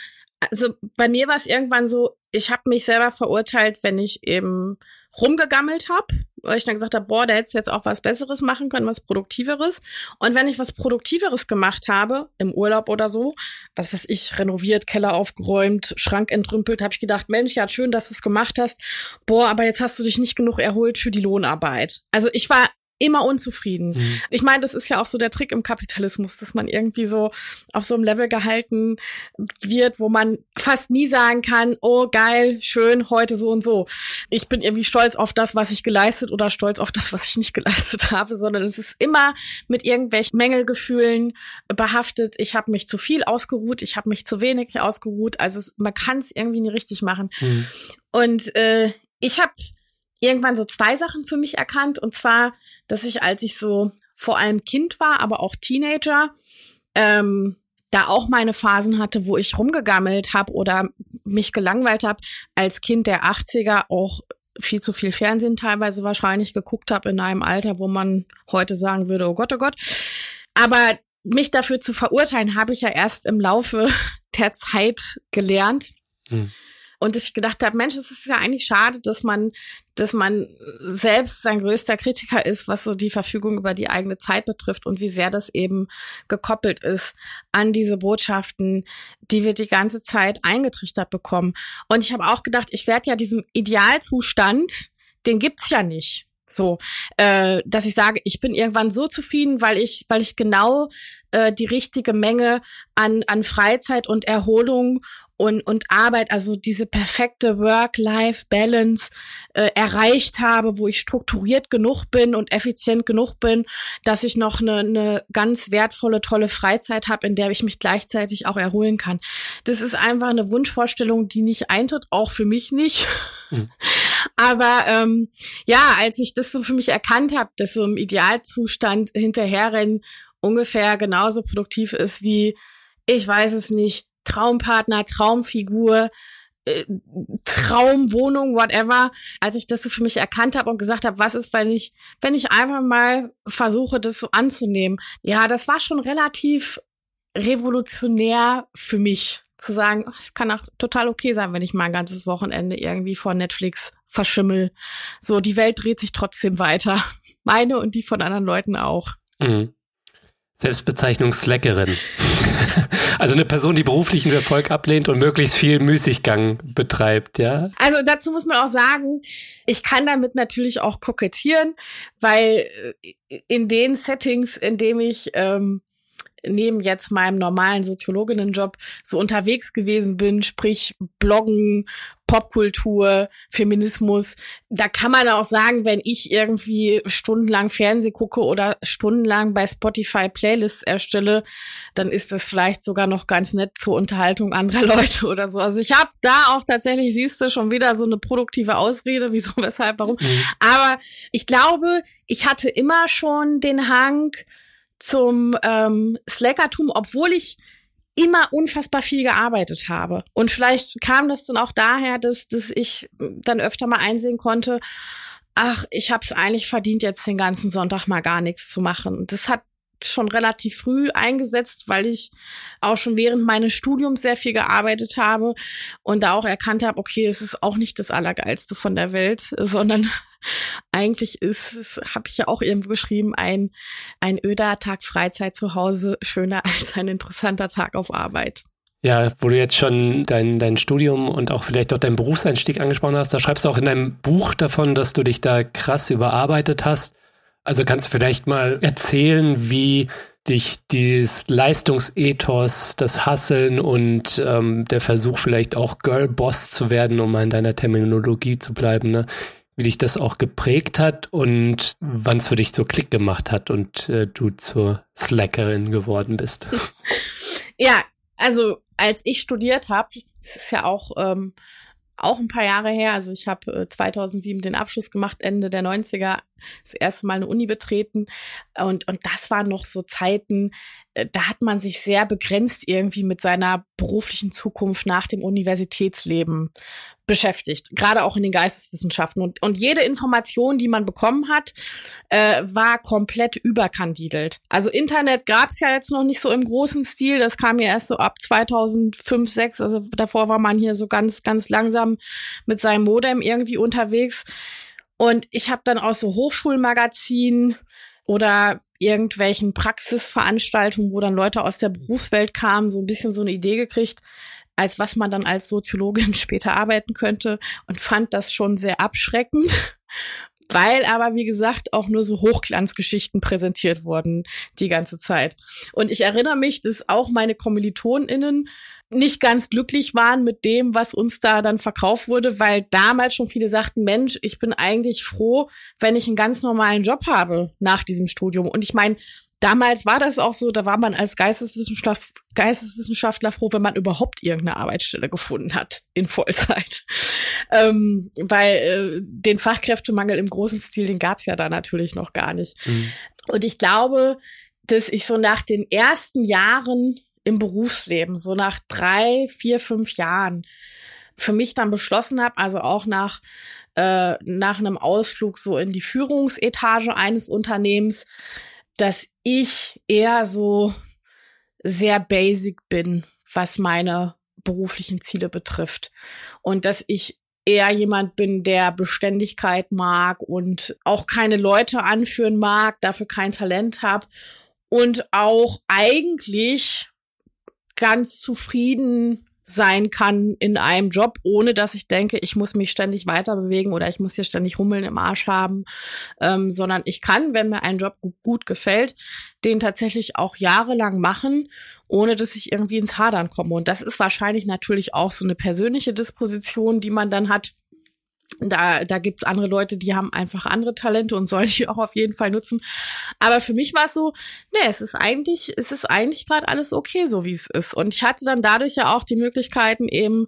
also bei mir war es irgendwann so, ich habe mich selber verurteilt, wenn ich eben rumgegammelt habe, weil ich dann gesagt habe, boah, da hättest du jetzt auch was Besseres machen können, was Produktiveres. Und wenn ich was Produktiveres gemacht habe, im Urlaub oder so, was weiß ich, renoviert, Keller aufgeräumt, Schrank entrümpelt, habe ich gedacht, Mensch, ja, schön, dass du es gemacht hast. Boah, aber jetzt hast du dich nicht genug erholt für die Lohnarbeit. Also ich war immer unzufrieden. Mhm. Ich meine, das ist ja auch so der Trick im Kapitalismus, dass man irgendwie so auf so einem Level gehalten wird, wo man fast nie sagen kann, oh geil, schön, heute so und so. Ich bin irgendwie stolz auf das, was ich geleistet oder stolz auf das, was ich nicht geleistet habe, sondern es ist immer mit irgendwelchen Mängelgefühlen behaftet. Ich habe mich zu viel ausgeruht, ich habe mich zu wenig ausgeruht. Also es, man kann es irgendwie nie richtig machen. Mhm. Und äh, ich habe irgendwann so zwei Sachen für mich erkannt. Und zwar, dass ich, als ich so vor allem Kind war, aber auch Teenager, ähm, da auch meine Phasen hatte, wo ich rumgegammelt habe oder mich gelangweilt habe, als Kind der 80er auch viel zu viel Fernsehen teilweise wahrscheinlich geguckt habe in einem Alter, wo man heute sagen würde, oh Gott, oh Gott. Aber mich dafür zu verurteilen, habe ich ja erst im Laufe der Zeit gelernt. Hm. Und ich gedacht habe, Mensch, es ist ja eigentlich schade, dass man, dass man selbst sein größter Kritiker ist, was so die Verfügung über die eigene Zeit betrifft und wie sehr das eben gekoppelt ist an diese Botschaften, die wir die ganze Zeit eingetrichtert bekommen. Und ich habe auch gedacht, ich werde ja diesem Idealzustand, den gibt's ja nicht so, äh, dass ich sage, ich bin irgendwann so zufrieden, weil ich, weil ich genau äh, die richtige Menge an an Freizeit und Erholung und, und Arbeit, also diese perfekte Work-Life-Balance äh, erreicht habe, wo ich strukturiert genug bin und effizient genug bin, dass ich noch eine, eine ganz wertvolle, tolle Freizeit habe, in der ich mich gleichzeitig auch erholen kann. Das ist einfach eine Wunschvorstellung, die nicht eintritt, auch für mich nicht. Mhm. Aber ähm, ja, als ich das so für mich erkannt habe, dass so im Idealzustand hinterherrennen ungefähr genauso produktiv ist wie, ich weiß es nicht, Traumpartner, Traumfigur, äh, Traumwohnung, whatever, als ich das so für mich erkannt habe und gesagt habe, was ist, wenn ich, wenn ich einfach mal versuche, das so anzunehmen. Ja, das war schon relativ revolutionär für mich zu sagen, es kann auch total okay sein, wenn ich mal ein ganzes Wochenende irgendwie vor Netflix verschimmel. So, die Welt dreht sich trotzdem weiter. Meine und die von anderen Leuten auch. Mhm. Selbstbezeichnung Slackerin. also eine Person, die beruflichen Erfolg ablehnt und möglichst viel Müßiggang betreibt, ja? Also dazu muss man auch sagen, ich kann damit natürlich auch kokettieren, weil äh, in den Settings, in dem ich ähm, neben jetzt meinem normalen Soziologinnenjob so unterwegs gewesen bin, sprich Bloggen, Popkultur, Feminismus. Da kann man auch sagen, wenn ich irgendwie stundenlang Fernseh gucke oder stundenlang bei Spotify Playlists erstelle, dann ist das vielleicht sogar noch ganz nett zur Unterhaltung anderer Leute oder so. Also ich habe da auch tatsächlich, siehst du, schon wieder so eine produktive Ausrede, wieso, weshalb, warum. Mhm. Aber ich glaube, ich hatte immer schon den Hang zum ähm, Slackertum, obwohl ich immer unfassbar viel gearbeitet habe. Und vielleicht kam das dann auch daher, dass, dass ich dann öfter mal einsehen konnte, ach, ich habe es eigentlich verdient, jetzt den ganzen Sonntag mal gar nichts zu machen. Das hat schon relativ früh eingesetzt, weil ich auch schon während meines Studiums sehr viel gearbeitet habe und da auch erkannt habe, okay, es ist auch nicht das Allergeilste von der Welt, sondern eigentlich ist, es habe ich ja auch irgendwo geschrieben, ein, ein öder Tag Freizeit zu Hause schöner als ein interessanter Tag auf Arbeit. Ja, wo du jetzt schon dein, dein Studium und auch vielleicht auch deinen Berufseinstieg angesprochen hast, da schreibst du auch in deinem Buch davon, dass du dich da krass überarbeitet hast. Also kannst du vielleicht mal erzählen, wie dich dieses Leistungsethos, das Hasseln und ähm, der Versuch vielleicht auch Girlboss zu werden, um mal in deiner Terminologie zu bleiben, ne? wie dich das auch geprägt hat und wann es für dich so Klick gemacht hat und äh, du zur Slackerin geworden bist. ja, also als ich studiert habe, das ist ja auch ähm, auch ein paar Jahre her. Also ich habe äh, 2007 den Abschluss gemacht, Ende der 90er, das erste Mal eine Uni betreten. Und, und das waren noch so Zeiten, äh, da hat man sich sehr begrenzt irgendwie mit seiner beruflichen Zukunft nach dem Universitätsleben beschäftigt, gerade auch in den Geisteswissenschaften. Und, und jede Information, die man bekommen hat, äh, war komplett überkandidelt. Also Internet gab's ja jetzt noch nicht so im großen Stil. Das kam ja erst so ab 2005, 6. Also davor war man hier so ganz, ganz langsam mit seinem Modem irgendwie unterwegs. Und ich habe dann aus so Hochschulmagazinen oder irgendwelchen Praxisveranstaltungen, wo dann Leute aus der Berufswelt kamen, so ein bisschen so eine Idee gekriegt, als was man dann als Soziologin später arbeiten könnte und fand das schon sehr abschreckend. Weil aber, wie gesagt, auch nur so Hochglanzgeschichten präsentiert wurden die ganze Zeit. Und ich erinnere mich, dass auch meine KommilitonInnen nicht ganz glücklich waren mit dem, was uns da dann verkauft wurde, weil damals schon viele sagten, Mensch, ich bin eigentlich froh, wenn ich einen ganz normalen Job habe nach diesem Studium. Und ich meine, damals war das auch so, da war man als Geisteswissenschaft, Geisteswissenschaftler froh, wenn man überhaupt irgendeine Arbeitsstelle gefunden hat in Vollzeit. Ähm, weil äh, den Fachkräftemangel im großen Stil, den gab's ja da natürlich noch gar nicht. Mhm. Und ich glaube, dass ich so nach den ersten Jahren im Berufsleben, so nach drei, vier, fünf Jahren, für mich dann beschlossen habe, also auch nach äh, nach einem Ausflug so in die Führungsetage eines Unternehmens, dass ich eher so sehr basic bin, was meine beruflichen Ziele betrifft. Und dass ich eher jemand bin, der Beständigkeit mag und auch keine Leute anführen mag, dafür kein Talent habe und auch eigentlich ganz zufrieden sein kann in einem Job, ohne dass ich denke, ich muss mich ständig weiter bewegen oder ich muss hier ständig Hummeln im Arsch haben, ähm, sondern ich kann, wenn mir ein Job gut gefällt, den tatsächlich auch jahrelang machen, ohne dass ich irgendwie ins Hadern komme. Und das ist wahrscheinlich natürlich auch so eine persönliche Disposition, die man dann hat, da, da gibt's andere Leute, die haben einfach andere Talente und sollen die auch auf jeden Fall nutzen. Aber für mich war es so, nee, es ist eigentlich, es ist eigentlich gerade alles okay, so wie es ist. Und ich hatte dann dadurch ja auch die Möglichkeiten, eben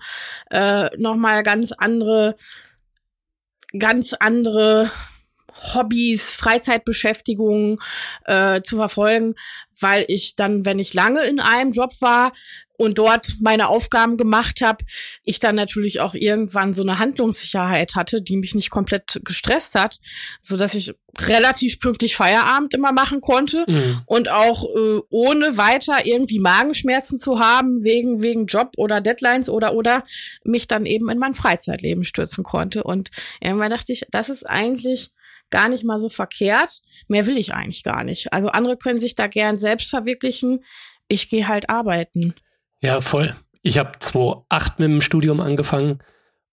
äh, nochmal ganz andere, ganz andere Hobbys, Freizeitbeschäftigungen äh, zu verfolgen, weil ich dann, wenn ich lange in einem Job war, und dort meine Aufgaben gemacht habe, ich dann natürlich auch irgendwann so eine Handlungssicherheit hatte, die mich nicht komplett gestresst hat, so dass ich relativ pünktlich Feierabend immer machen konnte mhm. und auch äh, ohne weiter irgendwie Magenschmerzen zu haben wegen wegen Job oder Deadlines oder oder mich dann eben in mein Freizeitleben stürzen konnte und irgendwann dachte ich, das ist eigentlich gar nicht mal so verkehrt. Mehr will ich eigentlich gar nicht. Also andere können sich da gern selbst verwirklichen. Ich gehe halt arbeiten. Ja, voll. Ich habe 2008 mit dem Studium angefangen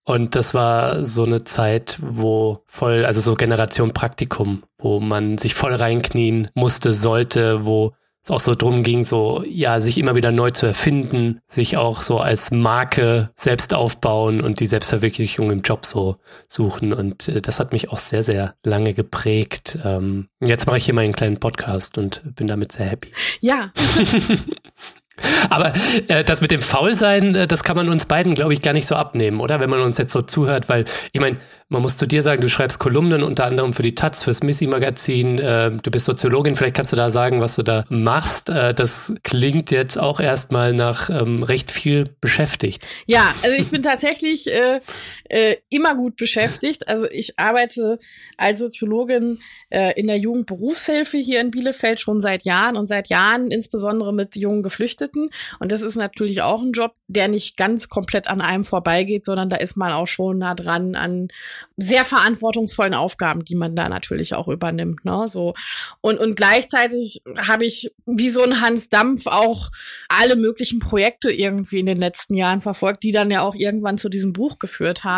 und das war so eine Zeit, wo voll, also so Generation Praktikum, wo man sich voll reinknien musste, sollte, wo es auch so drum ging, so, ja, sich immer wieder neu zu erfinden, sich auch so als Marke selbst aufbauen und die Selbstverwirklichung im Job so suchen. Und äh, das hat mich auch sehr, sehr lange geprägt. Ähm, jetzt mache ich hier mal einen kleinen Podcast und bin damit sehr happy. Ja. Aber äh, das mit dem Faulsein, äh, das kann man uns beiden, glaube ich, gar nicht so abnehmen, oder? Wenn man uns jetzt so zuhört, weil ich meine, man muss zu dir sagen, du schreibst Kolumnen unter anderem für die Taz, fürs Missy-Magazin, äh, du bist Soziologin, vielleicht kannst du da sagen, was du da machst. Äh, das klingt jetzt auch erstmal nach ähm, recht viel beschäftigt. Ja, also ich bin tatsächlich äh, äh, immer gut beschäftigt. Also ich arbeite als Soziologin äh, in der Jugendberufshilfe hier in Bielefeld schon seit Jahren und seit Jahren insbesondere mit jungen Geflüchteten. Und das ist natürlich auch ein Job, der nicht ganz komplett an einem vorbeigeht, sondern da ist man auch schon nah dran an sehr verantwortungsvollen Aufgaben, die man da natürlich auch übernimmt. Ne? So und und gleichzeitig habe ich wie so ein Hans Dampf auch alle möglichen Projekte irgendwie in den letzten Jahren verfolgt, die dann ja auch irgendwann zu diesem Buch geführt haben.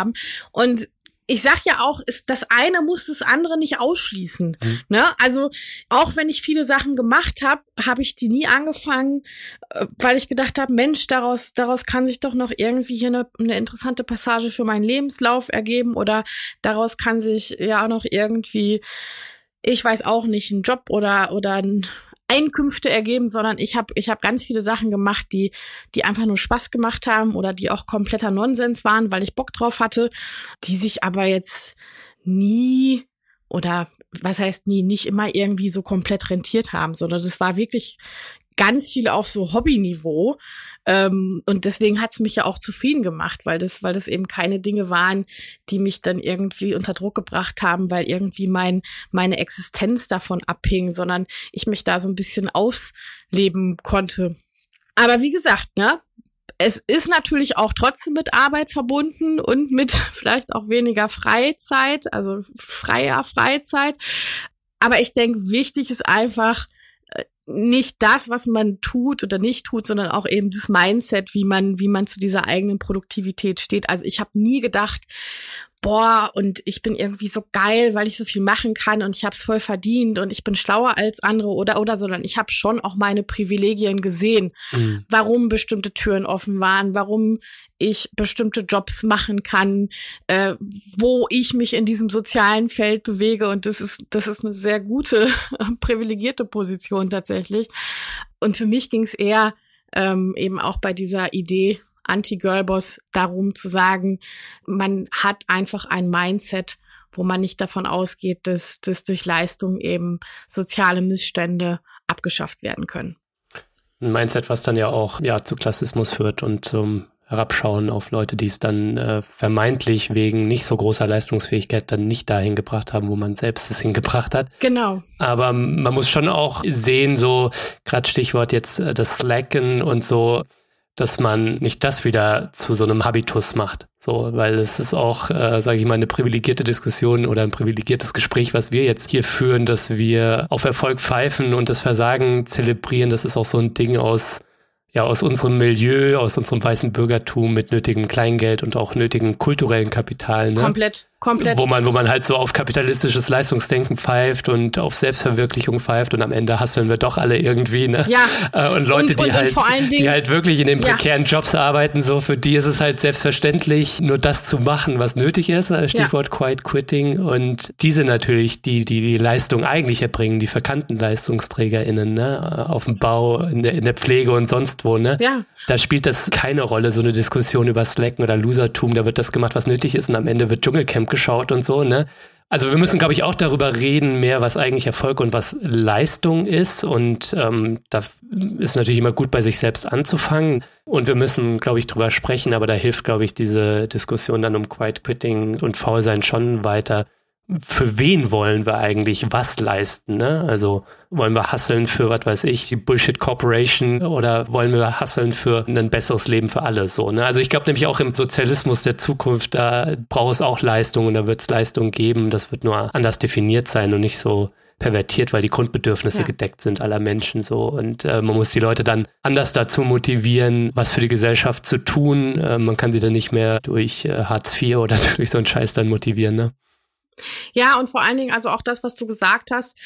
Und ich sag ja auch, ist das eine muss das andere nicht ausschließen. Mhm. Ne? Also auch wenn ich viele Sachen gemacht habe, habe ich die nie angefangen, äh, weil ich gedacht habe, Mensch, daraus daraus kann sich doch noch irgendwie hier eine, eine interessante Passage für meinen Lebenslauf ergeben oder daraus kann sich ja auch noch irgendwie ich weiß auch nicht, ein Job oder oder ein Einkünfte ergeben, sondern ich habe ich hab ganz viele Sachen gemacht, die, die einfach nur Spaß gemacht haben oder die auch kompletter Nonsens waren, weil ich Bock drauf hatte, die sich aber jetzt nie oder was heißt nie, nicht immer irgendwie so komplett rentiert haben, sondern das war wirklich ganz viel auf so Hobbyniveau. Ähm, und deswegen hat's mich ja auch zufrieden gemacht, weil das, weil das eben keine Dinge waren, die mich dann irgendwie unter Druck gebracht haben, weil irgendwie mein, meine Existenz davon abhing, sondern ich mich da so ein bisschen ausleben konnte. Aber wie gesagt, ne, es ist natürlich auch trotzdem mit Arbeit verbunden und mit vielleicht auch weniger Freizeit, also freier Freizeit. Aber ich denke, wichtig ist einfach, nicht das, was man tut oder nicht tut, sondern auch eben das Mindset, wie man, wie man zu dieser eigenen Produktivität steht. Also ich habe nie gedacht, boah, und ich bin irgendwie so geil, weil ich so viel machen kann und ich habe es voll verdient und ich bin schlauer als andere oder oder, sondern ich habe schon auch meine Privilegien gesehen, mhm. warum bestimmte Türen offen waren, warum ich bestimmte Jobs machen kann, äh, wo ich mich in diesem sozialen Feld bewege und das ist das ist eine sehr gute privilegierte Position tatsächlich. Und für mich ging es eher ähm, eben auch bei dieser Idee Anti-Girlboss darum zu sagen, man hat einfach ein Mindset, wo man nicht davon ausgeht, dass, dass durch Leistung eben soziale Missstände abgeschafft werden können. Ein Mindset, was dann ja auch ja, zu Klassismus führt und zum Herabschauen auf Leute, die es dann äh, vermeintlich wegen nicht so großer Leistungsfähigkeit dann nicht dahin gebracht haben, wo man selbst es hingebracht hat. Genau. Aber man muss schon auch sehen, so gerade Stichwort jetzt äh, das Slacken und so, dass man nicht das wieder zu so einem Habitus macht. So, weil es ist auch, äh, sage ich mal, eine privilegierte Diskussion oder ein privilegiertes Gespräch, was wir jetzt hier führen, dass wir auf Erfolg pfeifen und das Versagen zelebrieren. Das ist auch so ein Ding aus ja aus unserem Milieu, aus unserem weißen Bürgertum mit nötigem Kleingeld und auch nötigem kulturellen Kapital. Ne? Komplett, komplett. Wo man, wo man halt so auf kapitalistisches Leistungsdenken pfeift und auf Selbstverwirklichung pfeift und am Ende hasseln wir doch alle irgendwie, ne? Ja. Äh, und Leute, und, die und, halt, und die halt wirklich in den prekären ja. Jobs arbeiten, so für die ist es halt selbstverständlich, nur das zu machen, was nötig ist. Äh, Stichwort ja. Quiet Quitting. Und diese natürlich, die, die die Leistung eigentlich erbringen, die verkannten LeistungsträgerInnen, ne? Auf dem Bau, in der, in der Pflege und sonst wo, ne? Ja. Da spielt das keine Rolle, so eine Diskussion über Slacken oder Losertum. Da wird das gemacht, was nötig ist und am Ende wird Dschungelcamp geschaut und so, ne? Also wir müssen, glaube ich, auch darüber reden, mehr, was eigentlich Erfolg und was Leistung ist. Und ähm, da ist natürlich immer gut, bei sich selbst anzufangen. Und wir müssen, glaube ich, darüber sprechen, aber da hilft, glaube ich, diese Diskussion dann um Quiet Quitting und Faulsein schon weiter für wen wollen wir eigentlich was leisten? Ne? Also wollen wir hasseln für, was weiß ich, die Bullshit Corporation oder wollen wir hasseln für ein besseres Leben für alle? So, ne? Also ich glaube nämlich auch im Sozialismus der Zukunft, da braucht es auch Leistung und da wird es Leistung geben. Das wird nur anders definiert sein und nicht so pervertiert, weil die Grundbedürfnisse ja. gedeckt sind aller Menschen so. Und äh, man muss die Leute dann anders dazu motivieren, was für die Gesellschaft zu tun. Äh, man kann sie dann nicht mehr durch äh, Hartz IV oder durch so einen Scheiß dann motivieren, ne? Ja, und vor allen Dingen, also auch das, was du gesagt hast,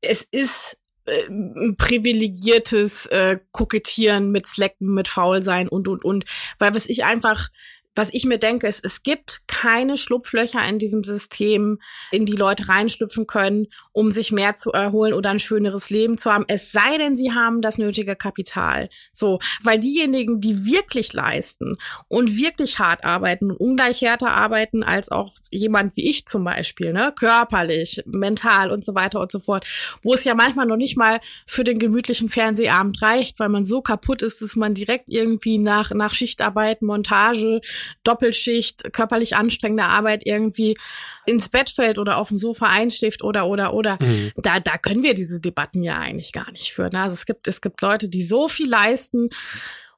es ist äh, privilegiertes äh, Kokettieren mit Slacken, mit Faulsein und und und. Weil was ich einfach was ich mir denke, ist, es gibt keine Schlupflöcher in diesem System, in die Leute reinschlüpfen können, um sich mehr zu erholen oder ein schöneres Leben zu haben. Es sei denn, sie haben das nötige Kapital. So, weil diejenigen, die wirklich leisten und wirklich hart arbeiten und ungleich härter arbeiten als auch jemand wie ich zum Beispiel, ne, körperlich, mental und so weiter und so fort, wo es ja manchmal noch nicht mal für den gemütlichen Fernsehabend reicht, weil man so kaputt ist, dass man direkt irgendwie nach, nach Schichtarbeit, Montage, Doppelschicht, körperlich anstrengende Arbeit irgendwie ins Bett fällt oder auf dem Sofa einschläft oder oder oder. Mhm. Da, da können wir diese Debatten ja eigentlich gar nicht führen. Also es gibt, es gibt Leute, die so viel leisten.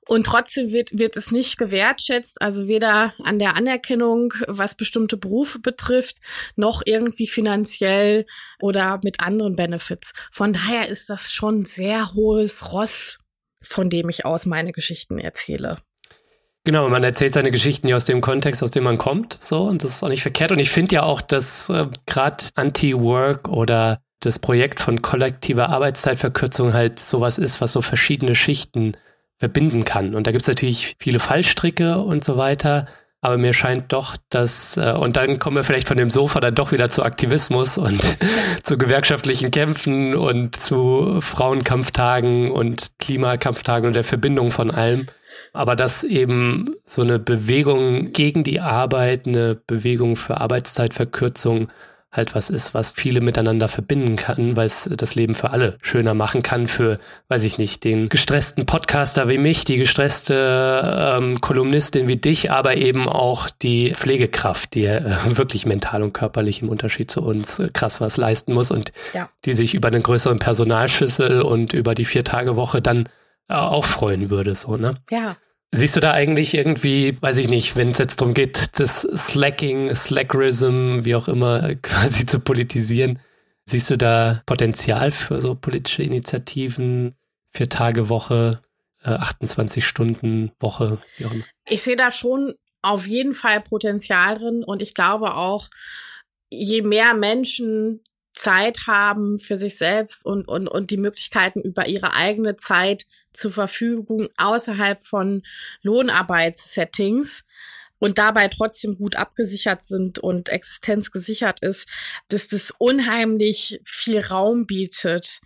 Und trotzdem wird, wird es nicht gewertschätzt, also weder an der Anerkennung, was bestimmte Berufe betrifft, noch irgendwie finanziell oder mit anderen Benefits. Von daher ist das schon sehr hohes Ross, von dem ich aus meine Geschichten erzähle. Genau, man erzählt seine Geschichten ja aus dem Kontext, aus dem man kommt, so, und das ist auch nicht verkehrt. Und ich finde ja auch, dass äh, gerade Anti-Work oder das Projekt von kollektiver Arbeitszeitverkürzung halt sowas ist, was so verschiedene Schichten verbinden kann. Und da gibt es natürlich viele Fallstricke und so weiter. Aber mir scheint doch, dass, äh, und dann kommen wir vielleicht von dem Sofa dann doch wieder zu Aktivismus und zu gewerkschaftlichen Kämpfen und zu Frauenkampftagen und Klimakampftagen und der Verbindung von allem aber dass eben so eine Bewegung gegen die Arbeit, eine Bewegung für Arbeitszeitverkürzung halt was ist, was viele miteinander verbinden kann, weil es das Leben für alle schöner machen kann, für, weiß ich nicht, den gestressten Podcaster wie mich, die gestresste ähm, Kolumnistin wie dich, aber eben auch die Pflegekraft, die äh, wirklich mental und körperlich im Unterschied zu uns äh, krass was leisten muss und ja. die sich über einen größeren Personalschüssel und über die Vier-Tage-Woche dann auch freuen würde, so, ne? Ja. Siehst du da eigentlich irgendwie, weiß ich nicht, wenn es jetzt darum geht, das Slacking, Slackrism, wie auch immer, quasi zu politisieren, siehst du da Potenzial für so politische Initiativen, vier Tage Woche, 28 Stunden Woche, wie auch immer? Ich sehe da schon auf jeden Fall Potenzial drin und ich glaube auch, je mehr Menschen Zeit haben für sich selbst und, und, und die Möglichkeiten über ihre eigene Zeit zur Verfügung außerhalb von Lohnarbeitssettings und dabei trotzdem gut abgesichert sind und Existenz gesichert ist, dass das unheimlich viel Raum bietet,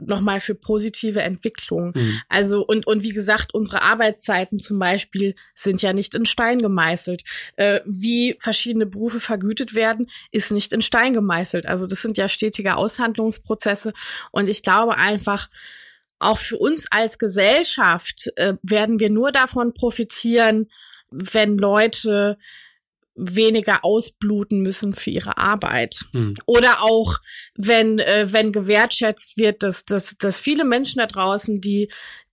nochmal für positive Entwicklung. Mhm. Also, und, und wie gesagt, unsere Arbeitszeiten zum Beispiel sind ja nicht in Stein gemeißelt. Äh, wie verschiedene Berufe vergütet werden, ist nicht in Stein gemeißelt. Also, das sind ja stetige Aushandlungsprozesse. Und ich glaube einfach, auch für uns als Gesellschaft äh, werden wir nur davon profitieren, wenn Leute weniger ausbluten müssen für ihre Arbeit. Hm. Oder auch, wenn, äh, wenn gewertschätzt wird, dass, dass, dass viele Menschen da draußen, die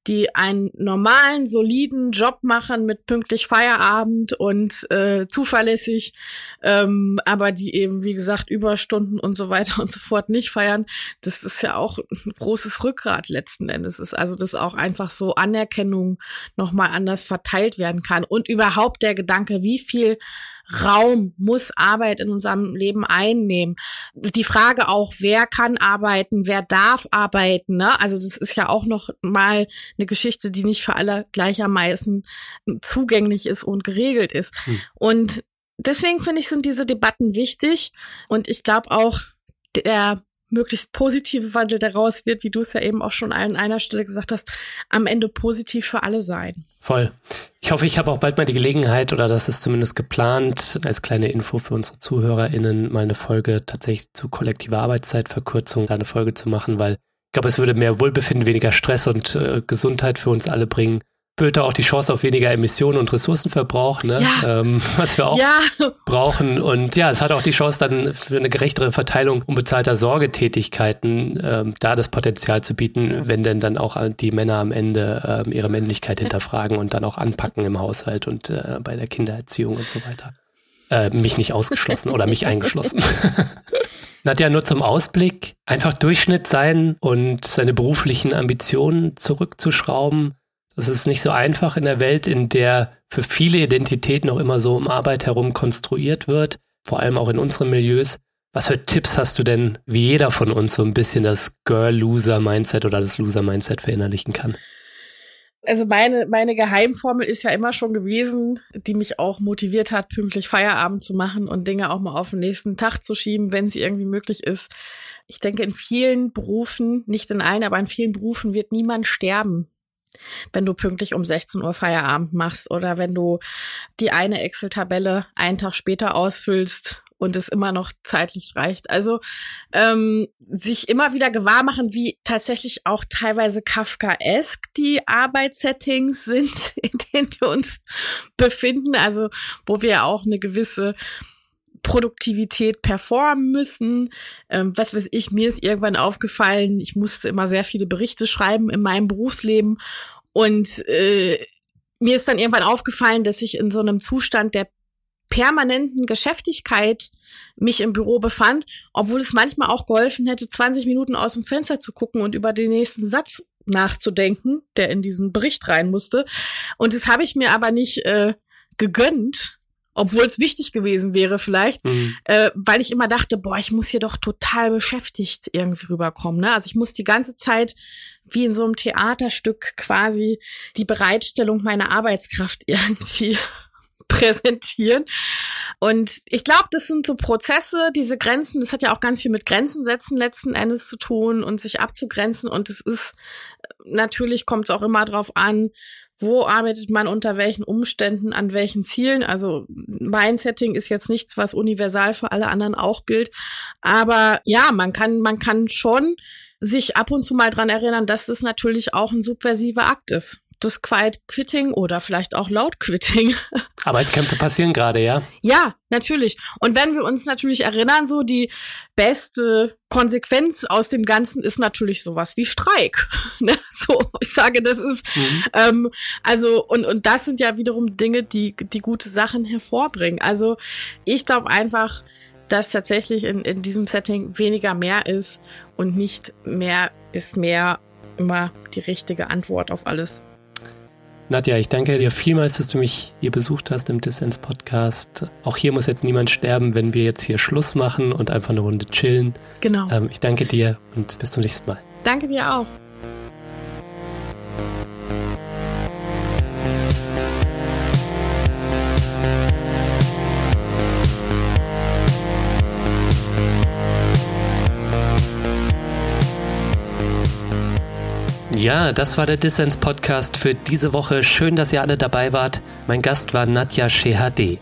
die einen normalen, soliden Job machen mit pünktlich Feierabend und äh, zuverlässig, ähm, aber die eben, wie gesagt, Überstunden und so weiter und so fort nicht feiern, das ist ja auch ein großes Rückgrat letzten Endes ist. Also, dass auch einfach so Anerkennung nochmal anders verteilt werden kann. Und überhaupt der Gedanke, wie viel Raum muss Arbeit in unserem Leben einnehmen. Die Frage auch, wer kann arbeiten, wer darf arbeiten, ne? Also das ist ja auch noch mal eine Geschichte, die nicht für alle gleichermaßen zugänglich ist und geregelt ist. Hm. Und deswegen finde ich, sind diese Debatten wichtig. Und ich glaube auch, der möglichst positive Wandel daraus wird, wie du es ja eben auch schon an einer Stelle gesagt hast, am Ende positiv für alle sein. Voll. Ich hoffe, ich habe auch bald mal die Gelegenheit, oder das ist zumindest geplant, als kleine Info für unsere ZuhörerInnen, mal eine Folge tatsächlich zu kollektiver Arbeitszeitverkürzung, da eine Folge zu machen, weil ich glaube, es würde mehr Wohlbefinden, weniger Stress und äh, Gesundheit für uns alle bringen, Böte auch die Chance auf weniger Emissionen und Ressourcenverbrauch, ne? ja. ähm, was wir auch ja. brauchen. Und ja, es hat auch die Chance dann für eine gerechtere Verteilung unbezahlter Sorgetätigkeiten, ähm, da das Potenzial zu bieten, wenn denn dann auch die Männer am Ende ähm, ihre Männlichkeit hinterfragen und dann auch anpacken im Haushalt und äh, bei der Kindererziehung und so weiter. Äh, mich nicht ausgeschlossen oder mich eingeschlossen. Nadja, nur zum Ausblick, einfach Durchschnitt sein und seine beruflichen Ambitionen zurückzuschrauben das ist nicht so einfach in der Welt, in der für viele Identität noch immer so um Arbeit herum konstruiert wird, vor allem auch in unseren Milieus. Was für Tipps hast du denn, wie jeder von uns so ein bisschen das Girl-Loser-Mindset oder das Loser-Mindset verinnerlichen kann? Also meine, meine Geheimformel ist ja immer schon gewesen, die mich auch motiviert hat, pünktlich Feierabend zu machen und Dinge auch mal auf den nächsten Tag zu schieben, wenn es irgendwie möglich ist. Ich denke, in vielen Berufen, nicht in allen, aber in vielen Berufen wird niemand sterben wenn du pünktlich um 16 Uhr Feierabend machst oder wenn du die eine Excel-Tabelle einen Tag später ausfüllst und es immer noch zeitlich reicht. Also ähm, sich immer wieder gewahr machen, wie tatsächlich auch teilweise Kafkaesk die Arbeitssettings sind, in denen wir uns befinden. Also wo wir auch eine gewisse Produktivität performen müssen. Ähm, was weiß ich, mir ist irgendwann aufgefallen, ich musste immer sehr viele Berichte schreiben in meinem Berufsleben und äh, mir ist dann irgendwann aufgefallen, dass ich in so einem Zustand der permanenten Geschäftigkeit mich im Büro befand, obwohl es manchmal auch geholfen hätte, 20 Minuten aus dem Fenster zu gucken und über den nächsten Satz nachzudenken, der in diesen Bericht rein musste. Und das habe ich mir aber nicht äh, gegönnt, obwohl es wichtig gewesen wäre vielleicht, mhm. äh, weil ich immer dachte, boah, ich muss hier doch total beschäftigt irgendwie rüberkommen. Ne? Also ich muss die ganze Zeit wie in so einem Theaterstück quasi die Bereitstellung meiner Arbeitskraft irgendwie präsentieren. Und ich glaube, das sind so Prozesse, diese Grenzen, das hat ja auch ganz viel mit Grenzen setzen letzten Endes zu tun und sich abzugrenzen. Und es ist natürlich kommt es auch immer drauf an, wo arbeitet man unter welchen Umständen, an welchen Zielen. Also mein Setting ist jetzt nichts, was universal für alle anderen auch gilt. Aber ja, man kann, man kann schon sich ab und zu mal dran erinnern, dass das natürlich auch ein subversiver Akt ist das Quiet Quitting oder vielleicht auch Loud Quitting. Arbeitskämpfe passieren gerade, ja? Ja, natürlich. Und wenn wir uns natürlich erinnern, so die beste Konsequenz aus dem Ganzen ist natürlich sowas wie Streik. Ne? so, ich sage, das ist mhm. ähm, also und und das sind ja wiederum Dinge, die die gute Sachen hervorbringen. Also ich glaube einfach, dass tatsächlich in, in diesem Setting weniger mehr ist und nicht mehr ist mehr immer die richtige Antwort auf alles. Nadja, ich danke dir vielmals, dass du mich hier besucht hast im Dissens Podcast. Auch hier muss jetzt niemand sterben, wenn wir jetzt hier Schluss machen und einfach eine Runde chillen. Genau. Ähm, ich danke dir und bis zum nächsten Mal. Danke dir auch. Ja, das war der Dissens Podcast für diese Woche. Schön, dass ihr alle dabei wart. Mein Gast war Nadja Shehade.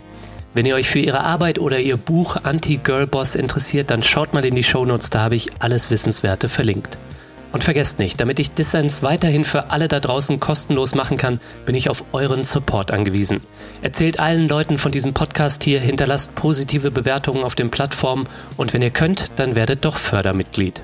Wenn ihr euch für ihre Arbeit oder ihr Buch Anti-Girl-Boss interessiert, dann schaut mal in die Shownotes, da habe ich alles Wissenswerte verlinkt. Und vergesst nicht, damit ich Dissens weiterhin für alle da draußen kostenlos machen kann, bin ich auf euren Support angewiesen. Erzählt allen Leuten von diesem Podcast hier, hinterlasst positive Bewertungen auf den Plattformen und wenn ihr könnt, dann werdet doch Fördermitglied.